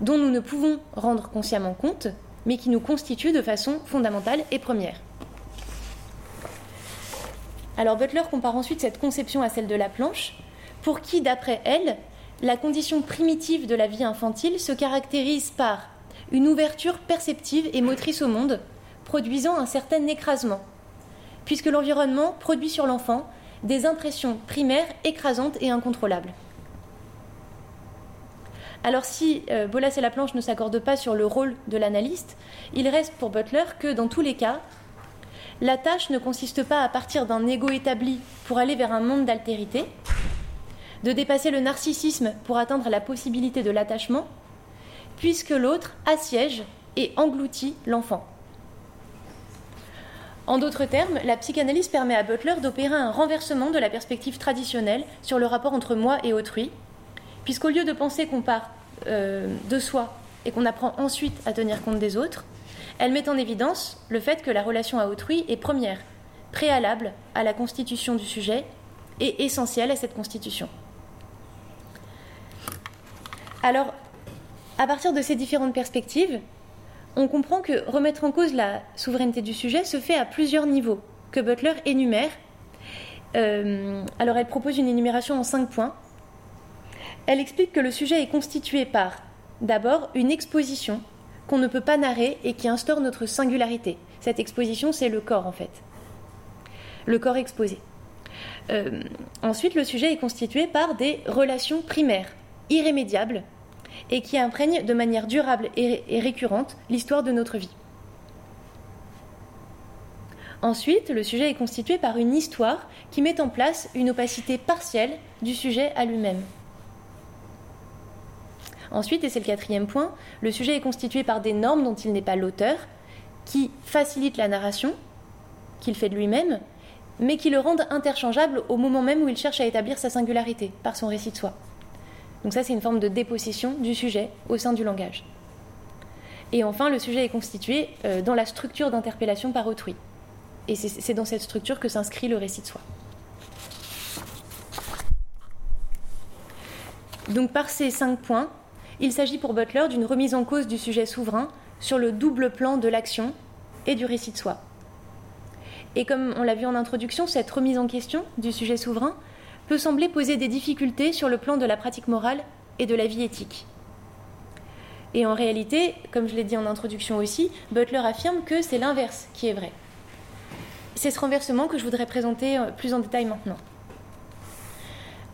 S2: dont nous ne pouvons rendre consciemment compte, mais qui nous constituent de façon fondamentale et première. Alors Butler compare ensuite cette conception à celle de la planche, pour qui, d'après elle, la condition primitive de la vie infantile se caractérise par une ouverture perceptive et motrice au monde, produisant un certain écrasement, puisque l'environnement produit sur l'enfant des impressions primaires écrasantes et incontrôlables. Alors si euh, Bolas et Laplanche ne s'accordent pas sur le rôle de l'analyste, il reste pour Butler que dans tous les cas, la tâche ne consiste pas à partir d'un ego établi pour aller vers un monde d'altérité, de dépasser le narcissisme pour atteindre la possibilité de l'attachement, puisque l'autre assiège et engloutit l'enfant. En d'autres termes, la psychanalyse permet à Butler d'opérer un renversement de la perspective traditionnelle sur le rapport entre moi et autrui, puisqu'au lieu de penser qu'on part euh, de soi et qu'on apprend ensuite à tenir compte des autres, elle met en évidence le fait que la relation à autrui est première, préalable à la constitution du sujet et essentielle à cette constitution. Alors, à partir de ces différentes perspectives, on comprend que remettre en cause la souveraineté du sujet se fait à plusieurs niveaux, que Butler énumère. Euh, alors elle propose une énumération en cinq points. Elle explique que le sujet est constitué par, d'abord, une exposition qu'on ne peut pas narrer et qui instaure notre singularité. Cette exposition, c'est le corps en fait. Le corps exposé. Euh, ensuite, le sujet est constitué par des relations primaires, irrémédiables, et qui imprègne de manière durable et, récurrente l'histoire de notre vie. Ensuite, le sujet est constitué par une histoire qui met en place une opacité partielle du sujet à lui-même. Ensuite, et c'est le quatrième point, le sujet est constitué par des normes dont il n'est pas l'auteur, qui facilitent la narration, qu'il fait de lui-même, mais qui le rendent interchangeable au moment même où il cherche à établir sa singularité par son récit de soi. Donc ça, c'est une forme de dépossession du sujet au sein du langage. Et enfin, le sujet est constitué euh, dans la structure d'interpellation par autrui. Et c'est dans cette structure que s'inscrit le récit de soi. Donc par ces cinq points, il s'agit pour Butler d'une remise en cause du sujet souverain sur le double plan de l'action et du récit de soi. Et comme on l'a vu en introduction, cette remise en question du sujet souverain peut sembler poser des difficultés sur le plan de la pratique morale et de la vie éthique. Et en réalité, comme je l'ai dit en introduction aussi, Butler affirme que c'est l'inverse qui est vrai. C'est ce renversement que je voudrais présenter euh, plus en détail maintenant.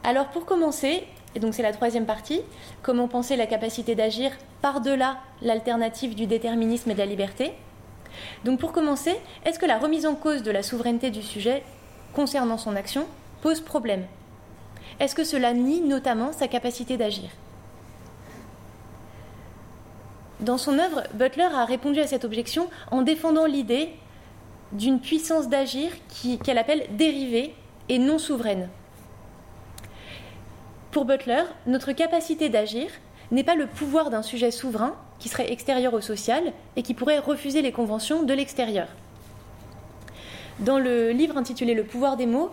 S2: Alors pour commencer, et donc c'est la troisième partie, comment penser la capacité d'agir par-delà l'alternative du déterminisme et de la liberté. Donc pour commencer, est-ce que la remise en cause de la souveraineté du sujet concernant son action pose problème? Est-ce que cela nie notamment sa capacité d'agir? Dans son œuvre, Butler a répondu à cette objection en défendant l'idée d'une puissance d'agir qu'elle appelle dérivée et non souveraine. Pour Butler, notre capacité d'agir n'est pas le pouvoir d'un sujet souverain qui serait extérieur au social et qui pourrait refuser les conventions de l'extérieur. Dans le livre intitulé Le pouvoir des mots,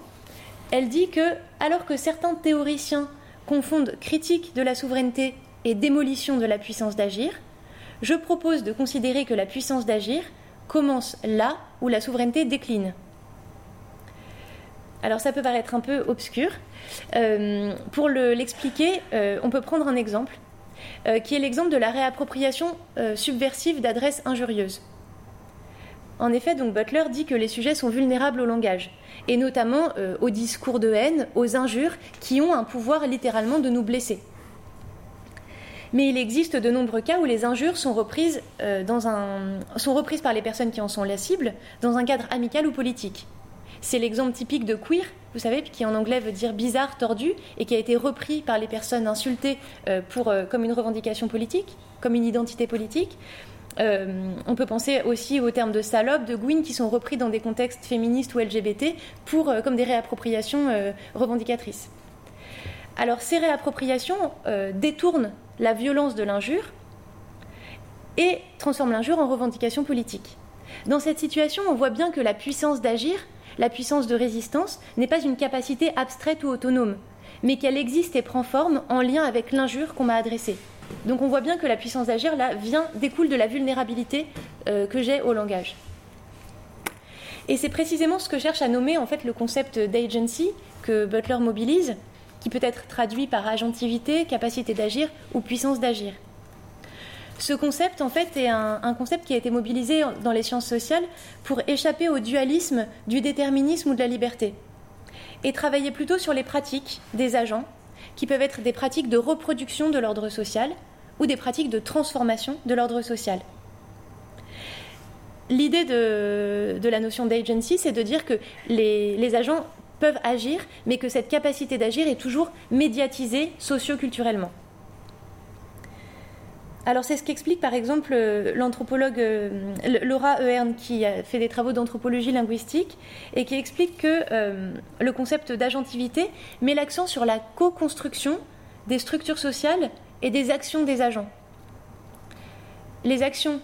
S2: elle dit que, alors que certains théoriciens confondent critique de la souveraineté et démolition de la puissance d'agir, je propose de considérer que la puissance d'agir commence là où la souveraineté décline. Alors ça peut paraître un peu obscur. Euh, pour l'expliquer, euh, on peut prendre un exemple, euh, qui est l'exemple de la réappropriation subversive d'adresses injurieuses. En effet, donc Butler dit que les sujets sont vulnérables au langage, et notamment aux discours de haine, aux injures, qui ont un pouvoir littéralement de nous blesser. Mais il existe de nombreux cas où les injures sont reprises, dans un, sont reprises par les personnes qui en sont la cible dans un cadre amical ou politique. C'est l'exemple typique de queer, vous savez, qui en anglais veut dire bizarre, tordu, et qui a été repris par les personnes insultées euh, pour, comme une revendication politique, comme une identité politique. Euh, on peut penser aussi aux termes de salope, de gouine, qui sont repris dans des contextes féministes ou LGBT pour, euh, comme des réappropriations euh, revendicatrices. Alors ces réappropriations euh, détournent la violence de l'injure et transforment l'injure en revendication politique. Dans cette situation, on voit bien que la puissance d'agir, la puissance de résistance, n'est pas une capacité abstraite ou autonome, mais qu'elle existe et prend forme en lien avec l'injure qu'on m'a adressée. Donc on voit bien que la puissance d'agir, là, vient, découle de la vulnérabilité euh, que j'ai au langage. Et c'est précisément ce que cherche à nommer en fait le concept d'agency que Butler mobilise, qui peut être traduit par agentivité, capacité d'agir ou puissance d'agir. Ce concept, en fait, est un, concept qui a été mobilisé dans les sciences sociales pour échapper au dualisme du déterminisme ou de la liberté, et travailler plutôt sur les pratiques des agents, qui peuvent être des pratiques de reproduction de l'ordre social ou des pratiques de transformation de l'ordre social. L'idée de, la notion d'agency, c'est de dire que les, agents peuvent agir, mais que cette capacité d'agir est toujours médiatisée socio-culturellement. Alors c'est ce qu'explique par exemple l'anthropologue euh, Laura Ehern qui a fait des travaux d'anthropologie linguistique et qui explique que euh, le concept d'agentivité met l'accent sur la co-construction des structures sociales et des actions des agents. Les actions,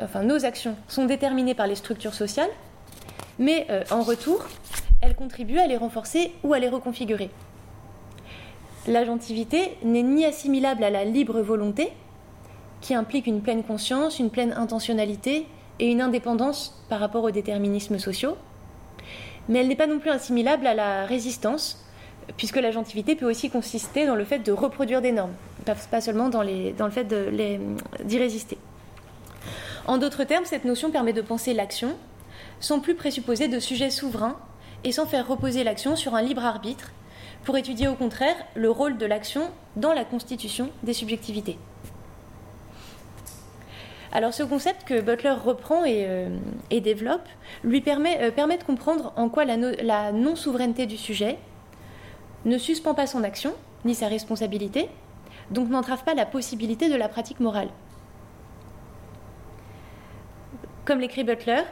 S2: enfin nos actions, sont déterminées par les structures sociales, mais euh, en retour, elles contribuent à les renforcer ou à les reconfigurer. L'agentivité n'est ni assimilable à la libre volonté, qui implique une pleine conscience, une pleine intentionnalité et une indépendance par rapport aux déterminismes sociaux. Mais elle n'est pas non plus assimilable à la résistance, puisque l'agentivité peut aussi consister dans le fait de reproduire des normes, pas seulement dans, dans le fait d'y résister. En d'autres termes, cette notion permet de penser l'action sans plus présupposer de sujets souverains et sans faire reposer l'action sur un libre arbitre, pour étudier au contraire le rôle de l'action dans la constitution des subjectivités. Alors ce concept que Butler reprend et, euh, développe lui euh, permet, de comprendre en quoi la, non-souveraineté du sujet ne suspend pas son action ni sa responsabilité, donc n'entrave pas la possibilité de la pratique morale. Comme l'écrit Butler,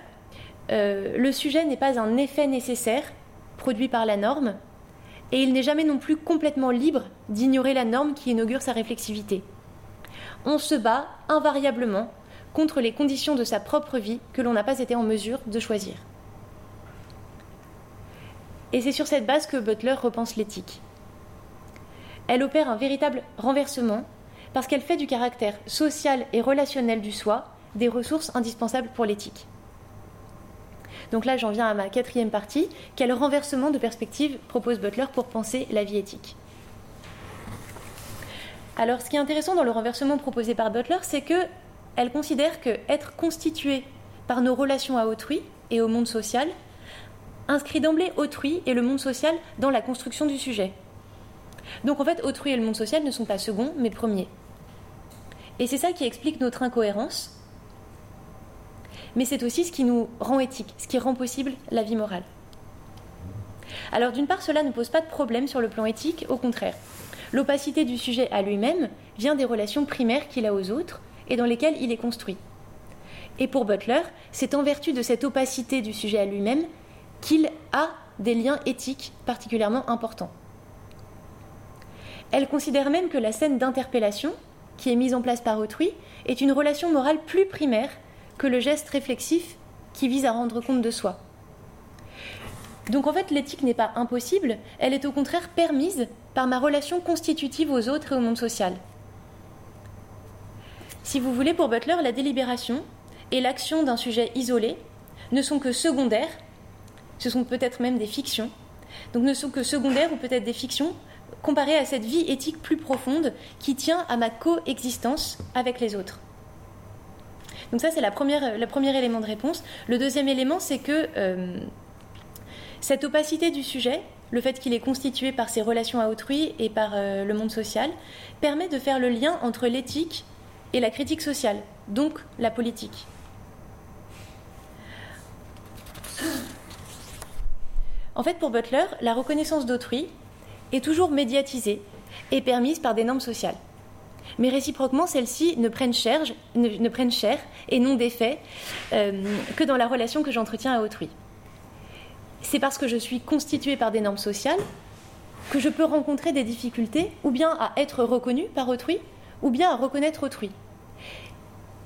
S2: euh, le sujet n'est pas un effet nécessaire produit par la norme, et il n'est jamais non plus complètement libre d'ignorer la norme qui inaugure sa réflexivité. On se bat invariablement contre les conditions de sa propre vie que l'on n'a pas été en mesure de choisir. Et c'est sur cette base que Butler repense l'éthique. Elle opère un véritable renversement parce qu'elle fait du caractère social et relationnel du soi des ressources indispensables pour l'éthique. Donc là, j'en viens à ma quatrième partie. Quel renversement de perspective propose Butler pour penser la vie éthique? Alors, ce qui est intéressant dans le renversement proposé par Butler, c'est que elle considère que être constitué par nos relations à autrui et au monde social inscrit d'emblée autrui et le monde social dans la construction du sujet. Donc en fait, autrui et le monde social ne sont pas seconds, mais premiers. Et c'est ça qui explique notre incohérence, mais c'est aussi ce qui nous rend éthique, ce qui rend possible la vie morale. Alors d'une part, cela ne pose pas de problème sur le plan éthique, au contraire. L'opacité du sujet à lui-même vient des relations primaires qu'il a aux autres, et dans lesquels il est construit. Et pour Butler, c'est en vertu de cette opacité du sujet à lui-même qu'il a des liens éthiques particulièrement importants. Elle considère même que la scène d'interpellation, qui est mise en place par autrui, est une relation morale plus primaire que le geste réflexif qui vise à rendre compte de soi. Donc en fait, l'éthique n'est pas impossible, elle est au contraire permise par ma relation constitutive aux autres et au monde social. Si vous voulez, pour Butler, la délibération et l'action d'un sujet isolé ne sont que secondaires, ce sont peut-être même des fictions, donc ne sont que secondaires ou peut-être des fictions comparées à cette vie éthique plus profonde qui tient à ma coexistence avec les autres. Donc ça, c'est la première, le premier élément de réponse. Le deuxième élément, c'est que euh, cette opacité du sujet, le fait qu'il est constitué par ses relations à autrui et par euh, le monde social, permet de faire le lien entre l'éthique et la critique sociale, donc la politique. En fait, pour Butler, la reconnaissance d'autrui est toujours médiatisée et permise par des normes sociales. Mais réciproquement, celles-ci ne, ne, prennent cher et non d'effet euh, que dans la relation que j'entretiens à autrui. C'est parce que je suis constituée par des normes sociales que je peux rencontrer des difficultés, ou bien à être reconnu par autrui, ou bien à reconnaître autrui.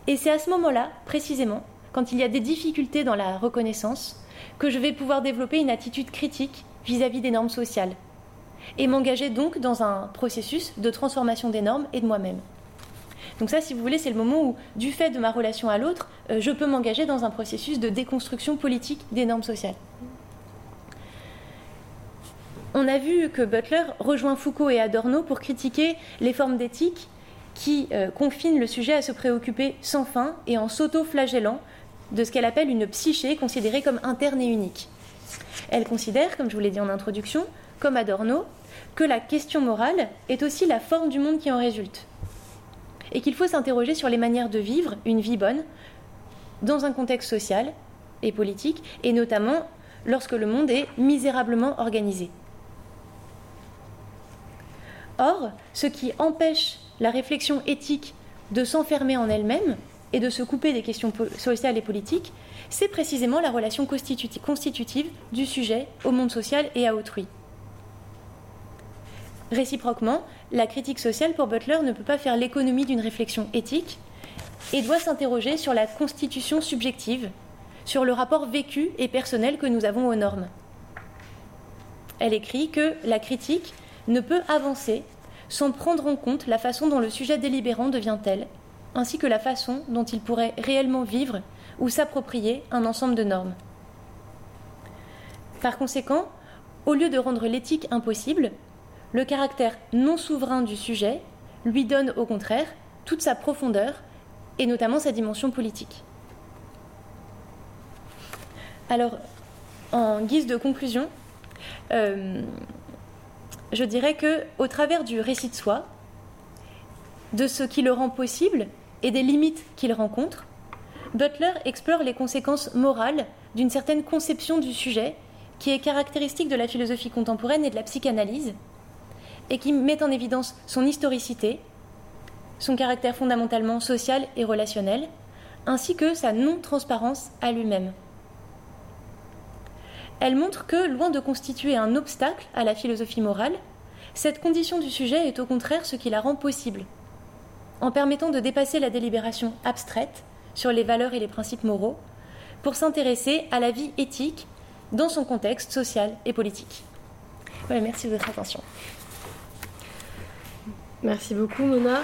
S2: Et c'est à ce moment-là, précisément, quand il y a des difficultés dans la reconnaissance, que je vais pouvoir développer une attitude critique vis-à-vis des normes sociales, et m'engager donc dans un processus de transformation des normes et de moi-même. Donc ça, si vous voulez, c'est le moment où, du fait de ma relation à l'autre, euh, je peux m'engager dans un processus de déconstruction politique des normes sociales. On a vu que Butler rejoint Foucault et Adorno pour critiquer les formes d'éthique qui euh, confinent le sujet à se préoccuper sans fin et en s'auto-flagellant de ce qu'elle appelle une psyché considérée comme interne et unique. Elle considère, comme je vous l'ai dit en introduction, comme Adorno, que la question morale est aussi la forme du monde qui en résulte. Et qu'il faut s'interroger sur les manières de vivre une vie bonne dans un contexte social et politique, et notamment lorsque le monde est misérablement organisé. Or, ce qui empêche la réflexion éthique de s'enfermer en elle-même et de se couper des questions sociales et politiques, c'est précisément la relation constitutive du sujet au monde social et à autrui. Réciproquement, la critique sociale pour Butler ne peut pas faire l'économie d'une réflexion éthique et doit s'interroger sur la constitution subjective, sur le rapport vécu et personnel que nous avons aux normes. Elle écrit que la critique ne peut avancer sans prendre en compte la façon dont le sujet délibérant devient tel, ainsi que la façon dont il pourrait réellement vivre ou s'approprier un ensemble de normes. Par conséquent, au lieu de rendre l'éthique impossible, le caractère non souverain du sujet lui donne au contraire toute sa profondeur et notamment sa dimension politique. Alors, en guise de conclusion, euh, je dirais que, au travers du récit de soi, de ce qui le rend possible et des limites qu'il rencontre, Butler explore les conséquences morales d'une certaine conception du sujet qui est caractéristique de la philosophie contemporaine et de la psychanalyse, et qui met en évidence son historicité, son caractère fondamentalement social et relationnel, ainsi que sa non-transparence à lui-même elle montre que, loin de constituer un obstacle à la philosophie morale, cette condition du sujet est au contraire ce qui la rend possible, en permettant de dépasser la délibération abstraite sur les valeurs et les principes moraux, pour s'intéresser à la vie éthique dans son contexte social et politique. Merci de votre attention.
S1: Merci beaucoup, Mona.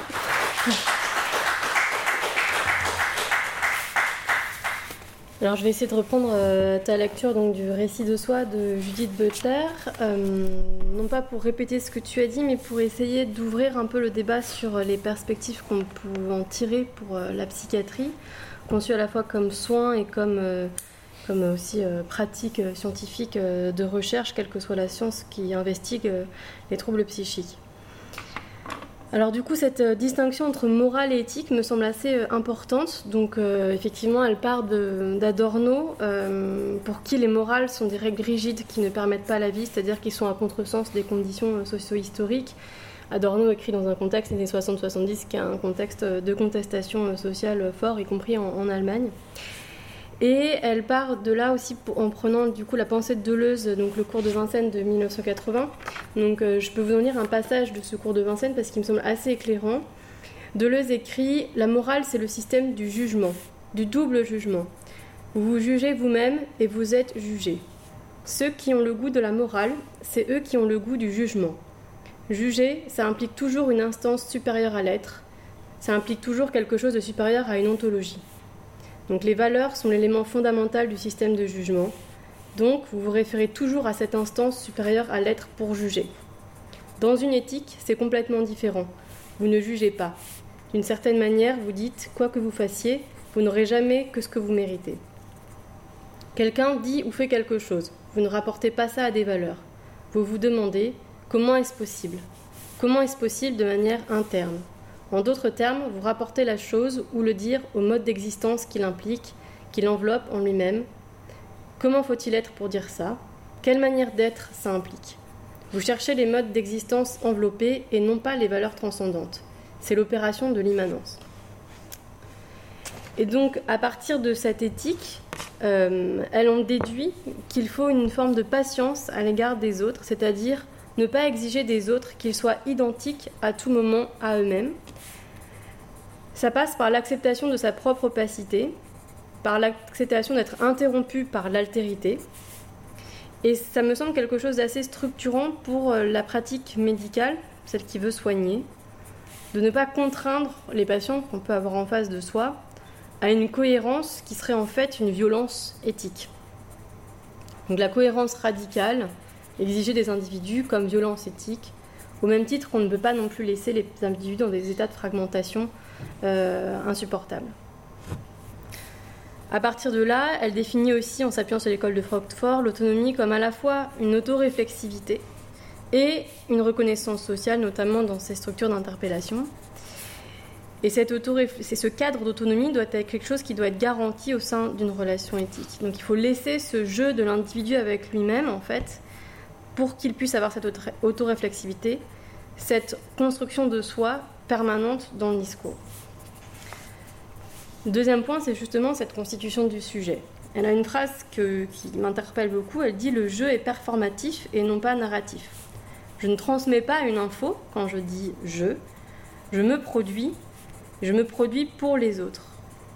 S1: Alors je vais essayer de reprendre euh, ta lecture donc, du récit de soi de Judith Butler, euh, non pas pour répéter ce que tu as dit, mais pour essayer d'ouvrir un peu le débat sur les perspectives qu'on peut en tirer pour euh, la psychiatrie, conçue à la fois comme soin et comme, comme aussi pratique scientifique de recherche, quelle que soit la science qui investigue les troubles psychiques. Alors du coup, cette euh, distinction entre morale et éthique me semble assez euh, importante. Donc euh, effectivement, elle part d'Adorno, pour qui les morales sont des règles rigides qui ne permettent pas la vie, c'est-à-dire qui sont à contresens des conditions socio-historiques. Adorno écrit dans un contexte des années 60-70 qui est un contexte de contestation sociale fort, y compris en Allemagne. Et elle part de là aussi en prenant du coup la pensée de Deleuze, donc le cours de Vincennes de 1980. Donc euh, je peux vous en lire un passage de ce cours de Vincennes parce qu'il me semble assez éclairant. Deleuze écrit La morale, c'est le système du jugement, du double jugement. Vous vous jugez vous-même et vous êtes jugé. Ceux qui ont le goût de la morale, c'est eux qui ont le goût du jugement. Juger, ça implique toujours une instance supérieure à l'être, ça implique toujours quelque chose de supérieur à une ontologie. Donc les valeurs sont l'élément fondamental du système de jugement. Donc vous vous référez toujours à cette instance supérieure à l'être pour juger. Dans une éthique, c'est complètement différent. Vous ne jugez pas. D'une certaine manière, vous dites, quoi que vous fassiez, vous n'aurez jamais que ce que vous méritez. Quelqu'un dit ou fait quelque chose. Vous ne rapportez pas ça à des valeurs. Vous vous demandez, comment est-ce possible? Comment est-ce possible de manière interne? En d'autres termes, vous rapportez la chose ou le dire au mode d'existence qu'il implique, qu'il enveloppe en lui-même. Comment faut-il être pour dire ça? Quelle manière d'être ça implique? Vous cherchez les modes d'existence enveloppés et non pas les valeurs transcendantes. C'est l'opération de l'immanence. Et donc, à partir de cette éthique, euh, elle en déduit qu'il faut une forme de patience à l'égard des autres, c'est-à-dire ne pas exiger des autres qu'ils soient identiques à tout moment à eux-mêmes. Ça passe par l'acceptation de sa propre opacité, par l'acceptation d'être interrompu par l'altérité. Et ça me semble quelque chose d'assez structurant pour euh, la pratique médicale, celle qui veut soigner, de ne pas contraindre les patients qu'on peut avoir en face de soi à une cohérence qui serait en fait une violence éthique. Donc la cohérence radicale exigée des individus comme violence éthique, au même titre qu'on ne peut pas non plus laisser les individus dans des états de fragmentation euh, insupportables. À partir de là, elle définit aussi, en s'appuyant sur l'école de Francfort, l'autonomie comme à la fois une autoréflexivité et une reconnaissance sociale, notamment dans ces structures d'interpellation. Et cette ce cadre d'autonomie doit être quelque chose qui doit être garanti au sein d'une relation éthique. Donc il faut laisser ce jeu de l'individu avec lui-même, en fait, pour qu'il puisse avoir cette autoréflexivité, cette construction de soi permanente dans le discours. Deuxième point, c'est justement cette constitution du sujet. Elle a une phrase qui m'interpelle beaucoup, elle dit le jeu est performatif et non pas narratif. Je ne transmets pas une info quand je dis je, je me produis, je me produis pour les autres.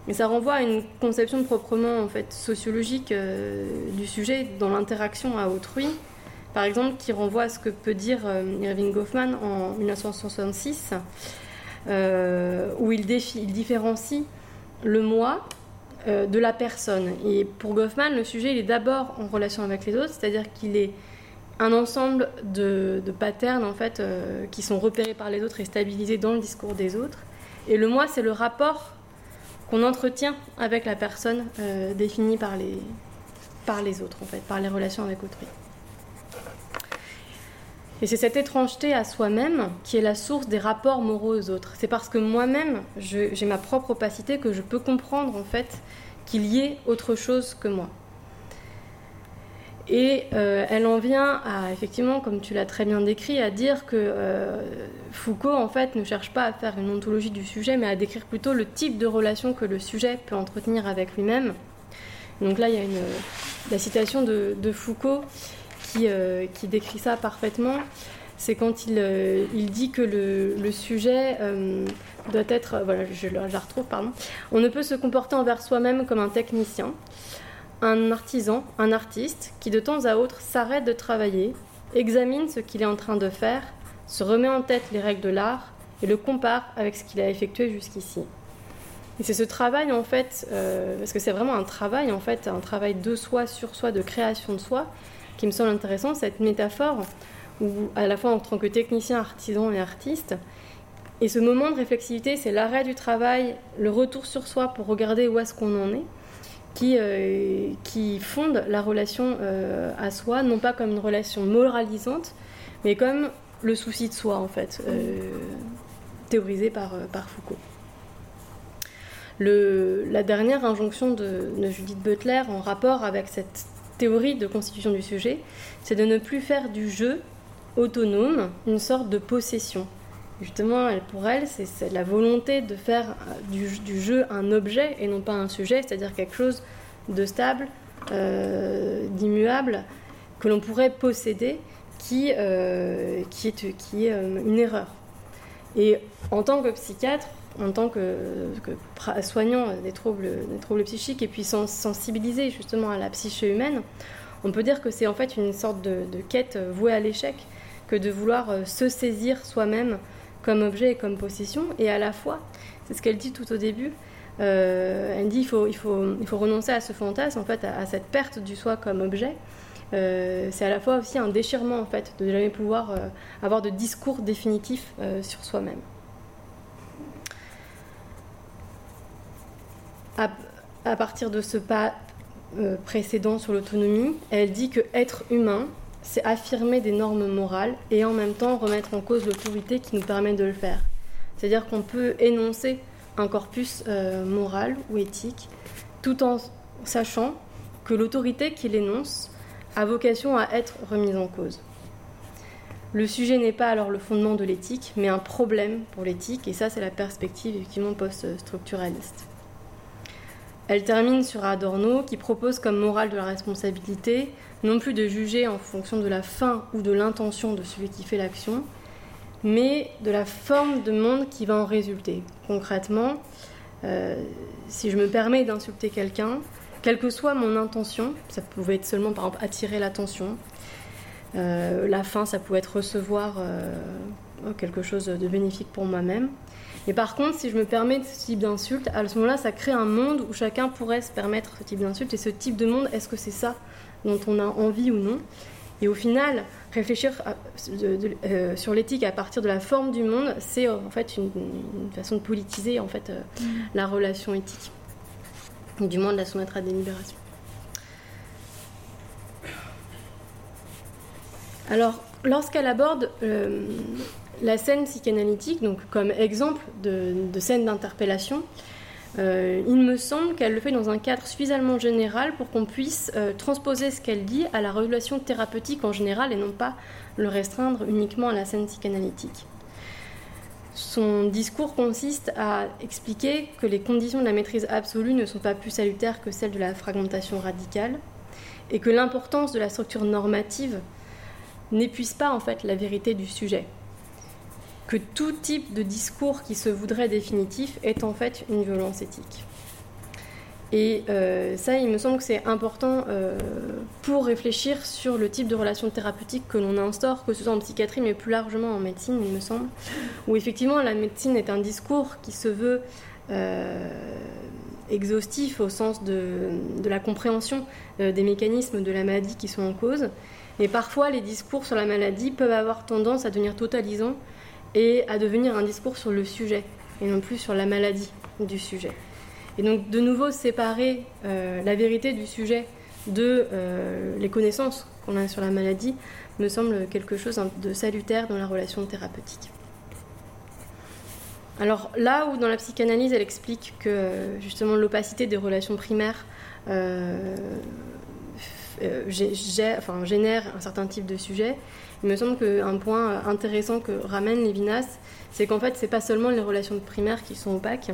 S1: Et ça renvoie à une conception proprement en fait sociologique euh, du sujet dans l'interaction à autrui, par exemple, qui renvoie à ce que peut dire euh, Irving Goffman en 1966, euh, où il, différencie le moi euh, de la personne. Et pour Goffman, le sujet il est d'abord en relation avec les autres, c'est-à-dire qu'il est un ensemble de, patterns en fait euh, qui sont repérés par les autres et stabilisés dans le discours des autres. Et le moi, c'est le rapport qu'on entretient avec la personne euh, définie par les, par les autres, en fait, par les relations avec autrui. Et c'est cette étrangeté à soi-même qui est la source des rapports moraux aux autres. C'est parce que moi-même, j'ai ma propre opacité que je peux comprendre en fait qu'il y ait autre chose que moi. Et euh, elle en vient à, effectivement, comme tu l'as très bien décrit, à dire que euh, Foucault, en fait, ne cherche pas à faire une ontologie du sujet, mais à décrire plutôt le type de relation que le sujet peut entretenir avec lui-même. Donc là, il y a la citation de Foucault euh, qui, décrit ça parfaitement. C'est quand il, euh, il, dit que le, sujet euh, doit être. Voilà, je, je, la retrouve, pardon. On ne peut se comporter envers soi-même comme un technicien, un artisan, un artiste qui de temps à autre s'arrête de travailler, examine ce qu'il est en train de faire, se remet en tête les règles de l'art et le compare avec ce qu'il a effectué jusqu'ici. Et c'est ce travail en fait, parce que c'est vraiment un travail en fait, un travail de soi sur soi, de création de soi, qui me semble intéressant, cette métaphore, où à la fois en tant que technicien, artisan et artiste, et ce moment de réflexivité, c'est l'arrêt du travail, le retour sur soi pour regarder où est-ce qu'on en est, qui, euh, qui fonde la relation euh, à soi, non pas comme une relation moralisante, mais comme le souci de soi, en fait, euh, théorisé par, par Foucault. Le, la dernière injonction de, de, Judith Butler en rapport avec cette théorie de constitution du sujet, c'est de ne plus faire du jeu autonome une sorte de possession. Justement, pour elle, c'est la volonté de faire euh, du, jeu un objet et non pas un sujet, c'est-à-dire quelque chose de stable, euh, d'immuable, que l'on pourrait posséder, qui, euh, qui est, qui est une erreur. Et en tant que psychiatre, en tant que, soignant des troubles, psychiques et puis sensibiliser justement à la psyché humaine, on peut dire que c'est en fait une sorte de, quête vouée à l'échec que de vouloir euh, se saisir soi-même comme objet et comme possession. Et à la fois, c'est ce qu'elle dit tout au début, euh, elle dit il faut, renoncer à ce fantasme, en fait, à, cette perte du soi comme objet. Euh, c'est à la fois aussi un déchirement en fait de jamais pouvoir avoir de discours définitif sur soi-même. À, partir de ce pas euh, précédent sur l'autonomie, elle dit que être humain, c'est affirmer des normes morales et en même temps remettre en cause l'autorité qui nous permet de le faire. C'est-à-dire qu'on peut énoncer un corpus euh, moral ou éthique tout en sachant que l'autorité qui l'énonce a vocation à être remise en cause. Le sujet n'est pas alors le fondement de l'éthique, mais un problème pour l'éthique, et ça c'est la perspective effectivement post-structuraliste. Elle termine sur Adorno qui propose comme morale de la responsabilité non plus de juger en fonction de la fin ou de l'intention de celui qui fait l'action, mais de la forme de monde qui va en résulter. Concrètement, euh, si je me permets d'insulter quelqu'un, quelle que soit mon intention, ça pouvait être seulement par exemple attirer l'attention, euh, la fin ça pouvait être recevoir euh, quelque chose de bénéfique pour moi-même. Et par contre, si je me permets ce type d'insulte, à ce moment-là, ça crée un monde où chacun pourrait se permettre ce type d'insulte. Et ce type de monde, est-ce que c'est ça dont on a envie ou non? Et au final, réfléchir euh, sur l'éthique à partir de la forme du monde, c'est en fait une, façon de politiser en fait mm. la relation éthique, ou du moins de la soumettre à délibération. Alors, lorsqu'elle aborde euh, la scène psychanalytique, donc comme exemple de, scène d'interpellation, euh, il me semble qu'elle le fait dans un cadre suffisamment général pour qu'on puisse euh, transposer ce qu'elle dit à la relation thérapeutique en général et non pas le restreindre uniquement à la scène psychanalytique. Son discours consiste à expliquer que les conditions de la maîtrise absolue ne sont pas plus salutaires que celles de la fragmentation radicale et que l'importance de la structure normative n'épuise pas en fait la vérité du sujet. Que tout type de discours qui se voudrait définitif est en fait une violence éthique. Et euh, ça, il me semble que c'est important euh, pour réfléchir sur le type de relation thérapeutique que l'on instaure, que ce soit en psychiatrie, mais plus largement en médecine, il me semble, où effectivement la médecine est un discours qui se veut euh, exhaustif au sens de, de la compréhension des mécanismes de la maladie qui sont en cause, et parfois, les discours sur la maladie peuvent avoir tendance à devenir totalisants et à devenir un discours sur le sujet et non plus sur la maladie du sujet. Et donc, de nouveau, séparer euh, la vérité du sujet de euh, les connaissances qu'on a sur la maladie me semble quelque chose de salutaire dans la relation thérapeutique. Alors là où dans la psychanalyse elle explique que justement l'opacité des relations primaires euh, euh, génère un certain type de sujet. Il me semble qu'un point intéressant que ramène Lévinas, c'est qu'en fait, ce n'est pas seulement les relations primaires qui sont opaques,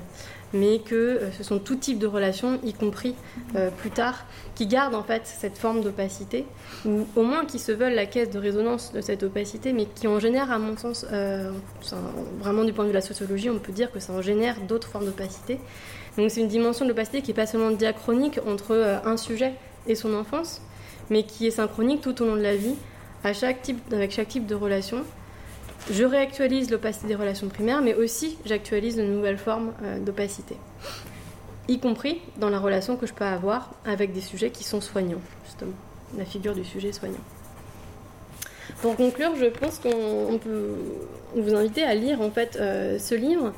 S1: mais que euh, ce sont tout type de relations, y compris euh, plus tard, qui gardent en fait cette forme d'opacité, ou au moins qui se veulent la caisse de résonance de cette opacité, mais qui en génèrent, à mon sens, vraiment du point de vue de la sociologie, on peut dire que ça en génère d'autres formes d'opacité. Donc c'est une dimension de l'opacité qui n'est pas seulement diachronique entre un sujet et son enfance, mais qui est synchronique tout au long de la vie, à chaque type, avec chaque type de relation. Je réactualise l'opacité des relations primaires, mais aussi j'actualise de nouvelles formes euh, d'opacité, y compris dans la relation que je peux avoir avec des sujets qui sont soignants, justement, la figure du sujet soignant. Pour conclure, je pense qu'on peut vous inviter à lire en fait euh, ce livre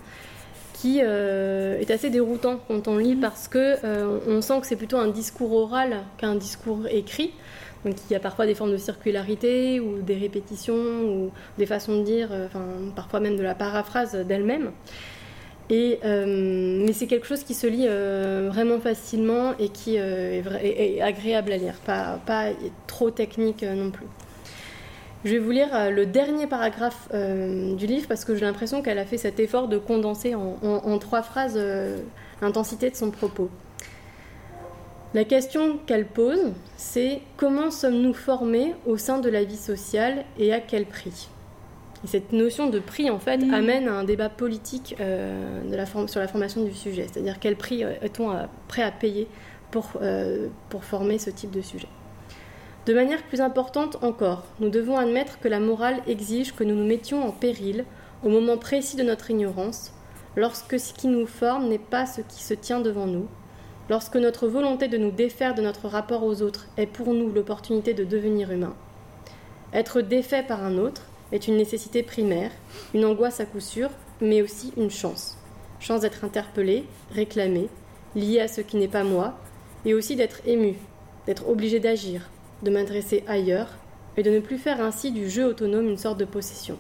S1: qui euh, est assez déroutant quand on lit parce que euh, on sent que c'est plutôt un discours oral qu'un discours écrit. Donc il y a parfois des formes de circularité ou des répétitions ou des façons de dire, euh, enfin parfois même de la paraphrase d'elle-même. Et, mais c'est quelque chose qui se lit vraiment facilement et qui est, agréable à lire, pas, trop technique non plus. Je vais vous lire euh, le dernier paragraphe euh, du livre parce que j'ai l'impression qu'elle a fait cet effort de condenser en, trois phrases euh, l'intensité de son propos. La question qu'elle pose, c'est comment sommes-nous formés au sein de la vie sociale et à quel prix? Et cette notion de prix, en fait, mm. amène à un débat politique de la sur la formation du sujet. C'est-à-dire quel prix est-on prêt à payer pour, pour former ce type de sujet? De manière plus importante encore, nous devons admettre que la morale exige que nous nous mettions en péril au moment précis de notre ignorance, lorsque ce qui nous forme n'est pas ce qui se tient devant nous, lorsque notre volonté de nous défaire de notre rapport aux autres est pour nous l'opportunité de devenir humain. Être défait par un autre est une nécessité primaire, une angoisse à coup sûr, mais aussi une chance. Chance d'être interpellé, réclamé, lié à ce qui n'est pas moi, et aussi d'être ému, d'être obligé d'agir, de m'adresser ailleurs et de ne plus faire ainsi du jeu autonome une sorte de possession.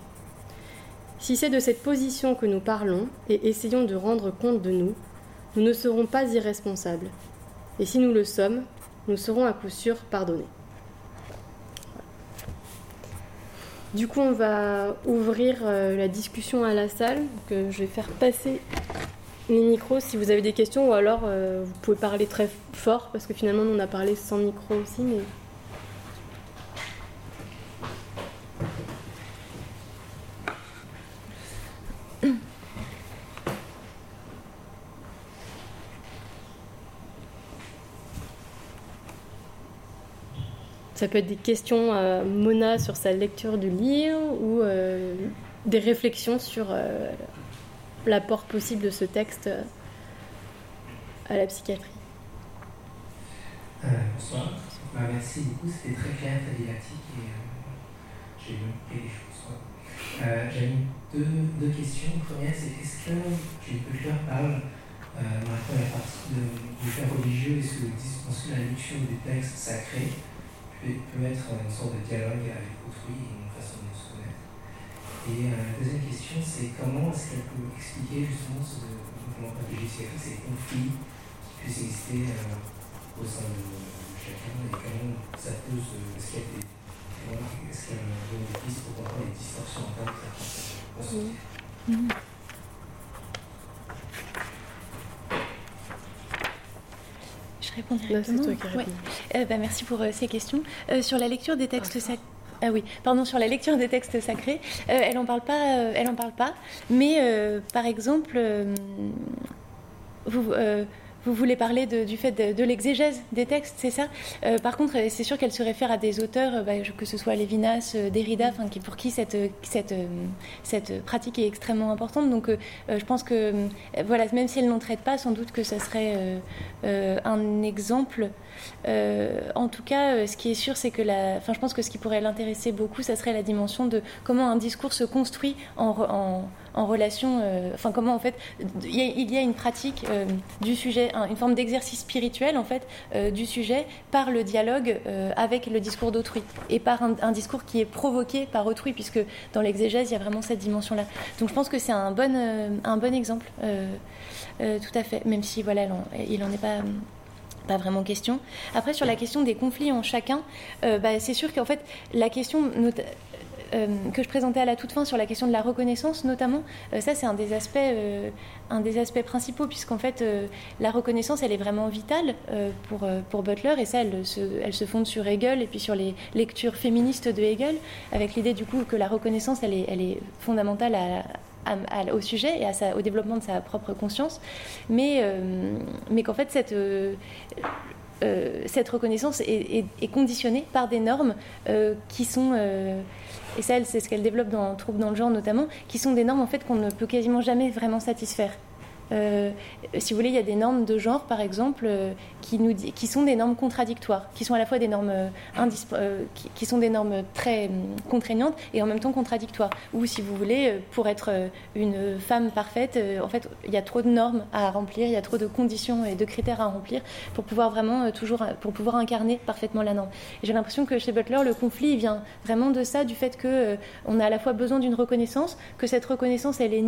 S1: Si c'est de cette position que nous parlons et essayons de rendre compte de nous, nous ne serons pas irresponsables. Et si nous le sommes, nous serons à coup sûr pardonnés. Du coup, on va ouvrir euh, la discussion à la salle. Donc, je vais faire passer les micros si vous avez des questions ou alors vous pouvez parler très fort parce que finalement on a parlé sans micro aussi. Mais... Ça peut être des questions à Mona sur sa lecture du livre ou euh, des réflexions sur euh, l'apport possible de ce texte euh, à la psychiatrie.
S3: bonsoir. Bah, merci beaucoup, c'était très clair, très didactique et j'ai vu des choses. J'ai deux, questions. La première, c'est est-ce que Gilles Butler parle dans la partie du fait religieux Est-ce que la lecture des textes sacrés peut, être une sorte de dialogue avec autrui et une façon de se connaître. Et euh, la deuxième question, c'est comment est-ce qu'elle peut expliquer justement ce comment ces conflits qui puissent exister euh, au sein de, chacun et comment ça peut se. Est-ce qu'il y a des. Est-ce a des pistes pour comprendre les distorsions en termes de
S2: Je réponds directement. Euh, bah, merci pour euh, ces questions. Euh, sur la lecture des textes sacrés. Ah oui, pardon, sur la lecture des textes sacrés, elle n'en parle pas, elle en parle pas. Mais par exemple, vous, vous voulez parler du fait de, l'exégèse des textes, c'est ça euh, Par contre, c'est sûr qu'elle se réfère à des auteurs, euh, bah, que ce soit Lévinas, euh, Derrida, pour qui cette, cette, cette pratique est extrêmement importante. Donc, je pense que, voilà, même si elle n'en traite pas, sans doute que ça serait un exemple. en tout cas, ce qui est sûr, c'est que la, enfin, je pense que ce qui pourrait l'intéresser beaucoup, ça serait la dimension de comment un discours se construit en relation, euh, enfin comment en fait, il y, a une pratique euh, du sujet, une forme d'exercice spirituel en fait euh, du sujet par le dialogue avec le discours d'autrui et par un, discours qui est provoqué par autrui, puisque dans l'exégèse il y a vraiment cette dimension-là. Donc je pense que c'est un bon, un bon exemple, tout à fait, même si voilà, il en est pas pas vraiment question. Après, sur la question des conflits en chacun, bah, c'est sûr qu'en fait, la question, que je présentais à la toute fin sur la question de la reconnaissance, notamment, euh, ça c'est un des aspects, euh, un des aspects principaux, puisqu'en fait la reconnaissance elle est vraiment vitale pour, pour Butler, et ça elle se, fonde sur Hegel et puis sur les lectures féministes de Hegel, avec l'idée du coup que la reconnaissance elle est, fondamentale au sujet et au développement de sa propre conscience, mais, mais qu'en fait cette cette reconnaissance est, conditionnée par des normes qui sont et ça, c'est ce qu'elle développe dans Trouble dans le genre notamment, qui sont des normes en fait qu'on ne peut quasiment jamais vraiment satisfaire. Euh, si vous voulez, il y a des normes de genre, par exemple, euh, qui, sont des normes contradictoires, qui sont à la fois des normes, euh, qui, sont des normes très hum, contraignantes et en même temps contradictoires. Ou si vous voulez, pour être une femme parfaite, en fait, il y a trop de normes à remplir, il y a trop de conditions et de critères à remplir pour pouvoir vraiment toujours, pour pouvoir incarner parfaitement la norme. j'ai l'impression que chez Butler, le conflit vient vraiment de ça, du fait que on a à la fois besoin d'une reconnaissance, que cette reconnaissance, elle est,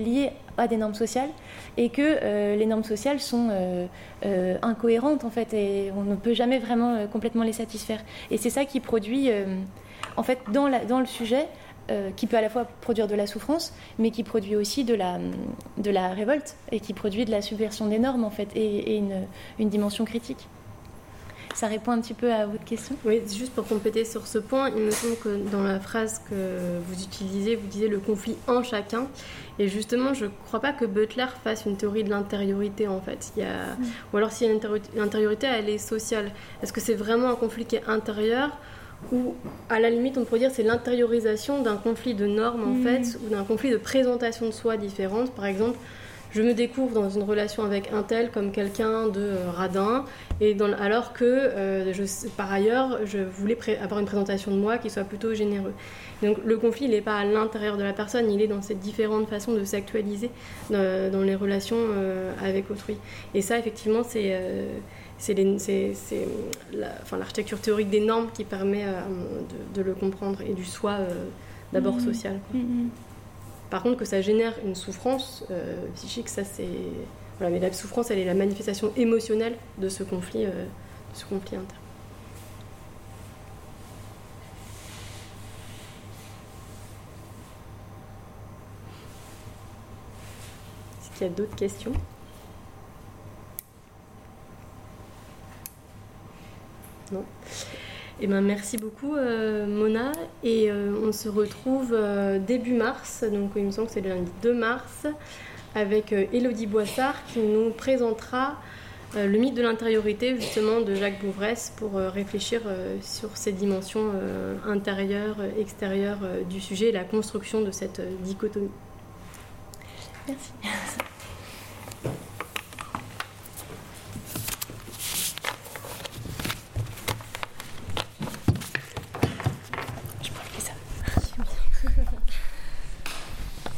S2: liée à des normes sociales et que euh, les normes sociales sont euh, euh, incohérentes en fait et on ne peut jamais vraiment complètement les satisfaire. Et c'est ça qui produit, en fait, dans, le sujet, qui peut à la fois produire de la souffrance, mais qui produit aussi de la, de la révolte et qui produit de la subversion des normes en fait et, une, une dimension critique. Ça répond un petit peu à votre question?
S1: Oui, juste pour compléter sur ce point, il me semble que dans la phrase que vous utilisez, vous disiez le conflit en chacun. Et justement, je ne crois pas que Butler fasse une théorie de l'intériorité en fait. Il y a... Mm. Ou alors si l'intériorité, elle est sociale. Est-ce que c'est vraiment un conflit qui est intérieur ou à la limite on pourrait dire c'est l'intériorisation d'un conflit de normes en mm. fait ou d'un conflit de présentation de soi différente par exemple je me découvre dans une relation avec un tel comme quelqu'un de euh, radin, et dans, alors que euh, je, par ailleurs, je voulais avoir une présentation de moi qui soit plutôt généreuse. Donc le conflit, il n'est pas à l'intérieur de la personne, il est dans ces différentes façons de s'actualiser euh, dans, les relations avec autrui. Et ça, effectivement, c'est c'est l'architecture théorique des normes qui permet de, le comprendre et du soi d'abord mmh. social. Mmh, par contre, que ça génère une souffrance euh, psychique, ça c'est. Voilà, mais la souffrance, elle est la manifestation émotionnelle de ce conflit, euh, de ce conflit interne. Est-ce qu'il y a d'autres questions? Non eh ben, merci beaucoup Mona et on se retrouve début mars, donc il me semble que c'est le lundi 2 mars, avec Elodie Boissard qui nous présentera euh, le mythe de l'intériorité justement de Jacques Bouvresse pour euh, réfléchir euh, sur ces dimensions intérieures, extérieures du sujet et la construction de cette dichotomie.
S2: Merci.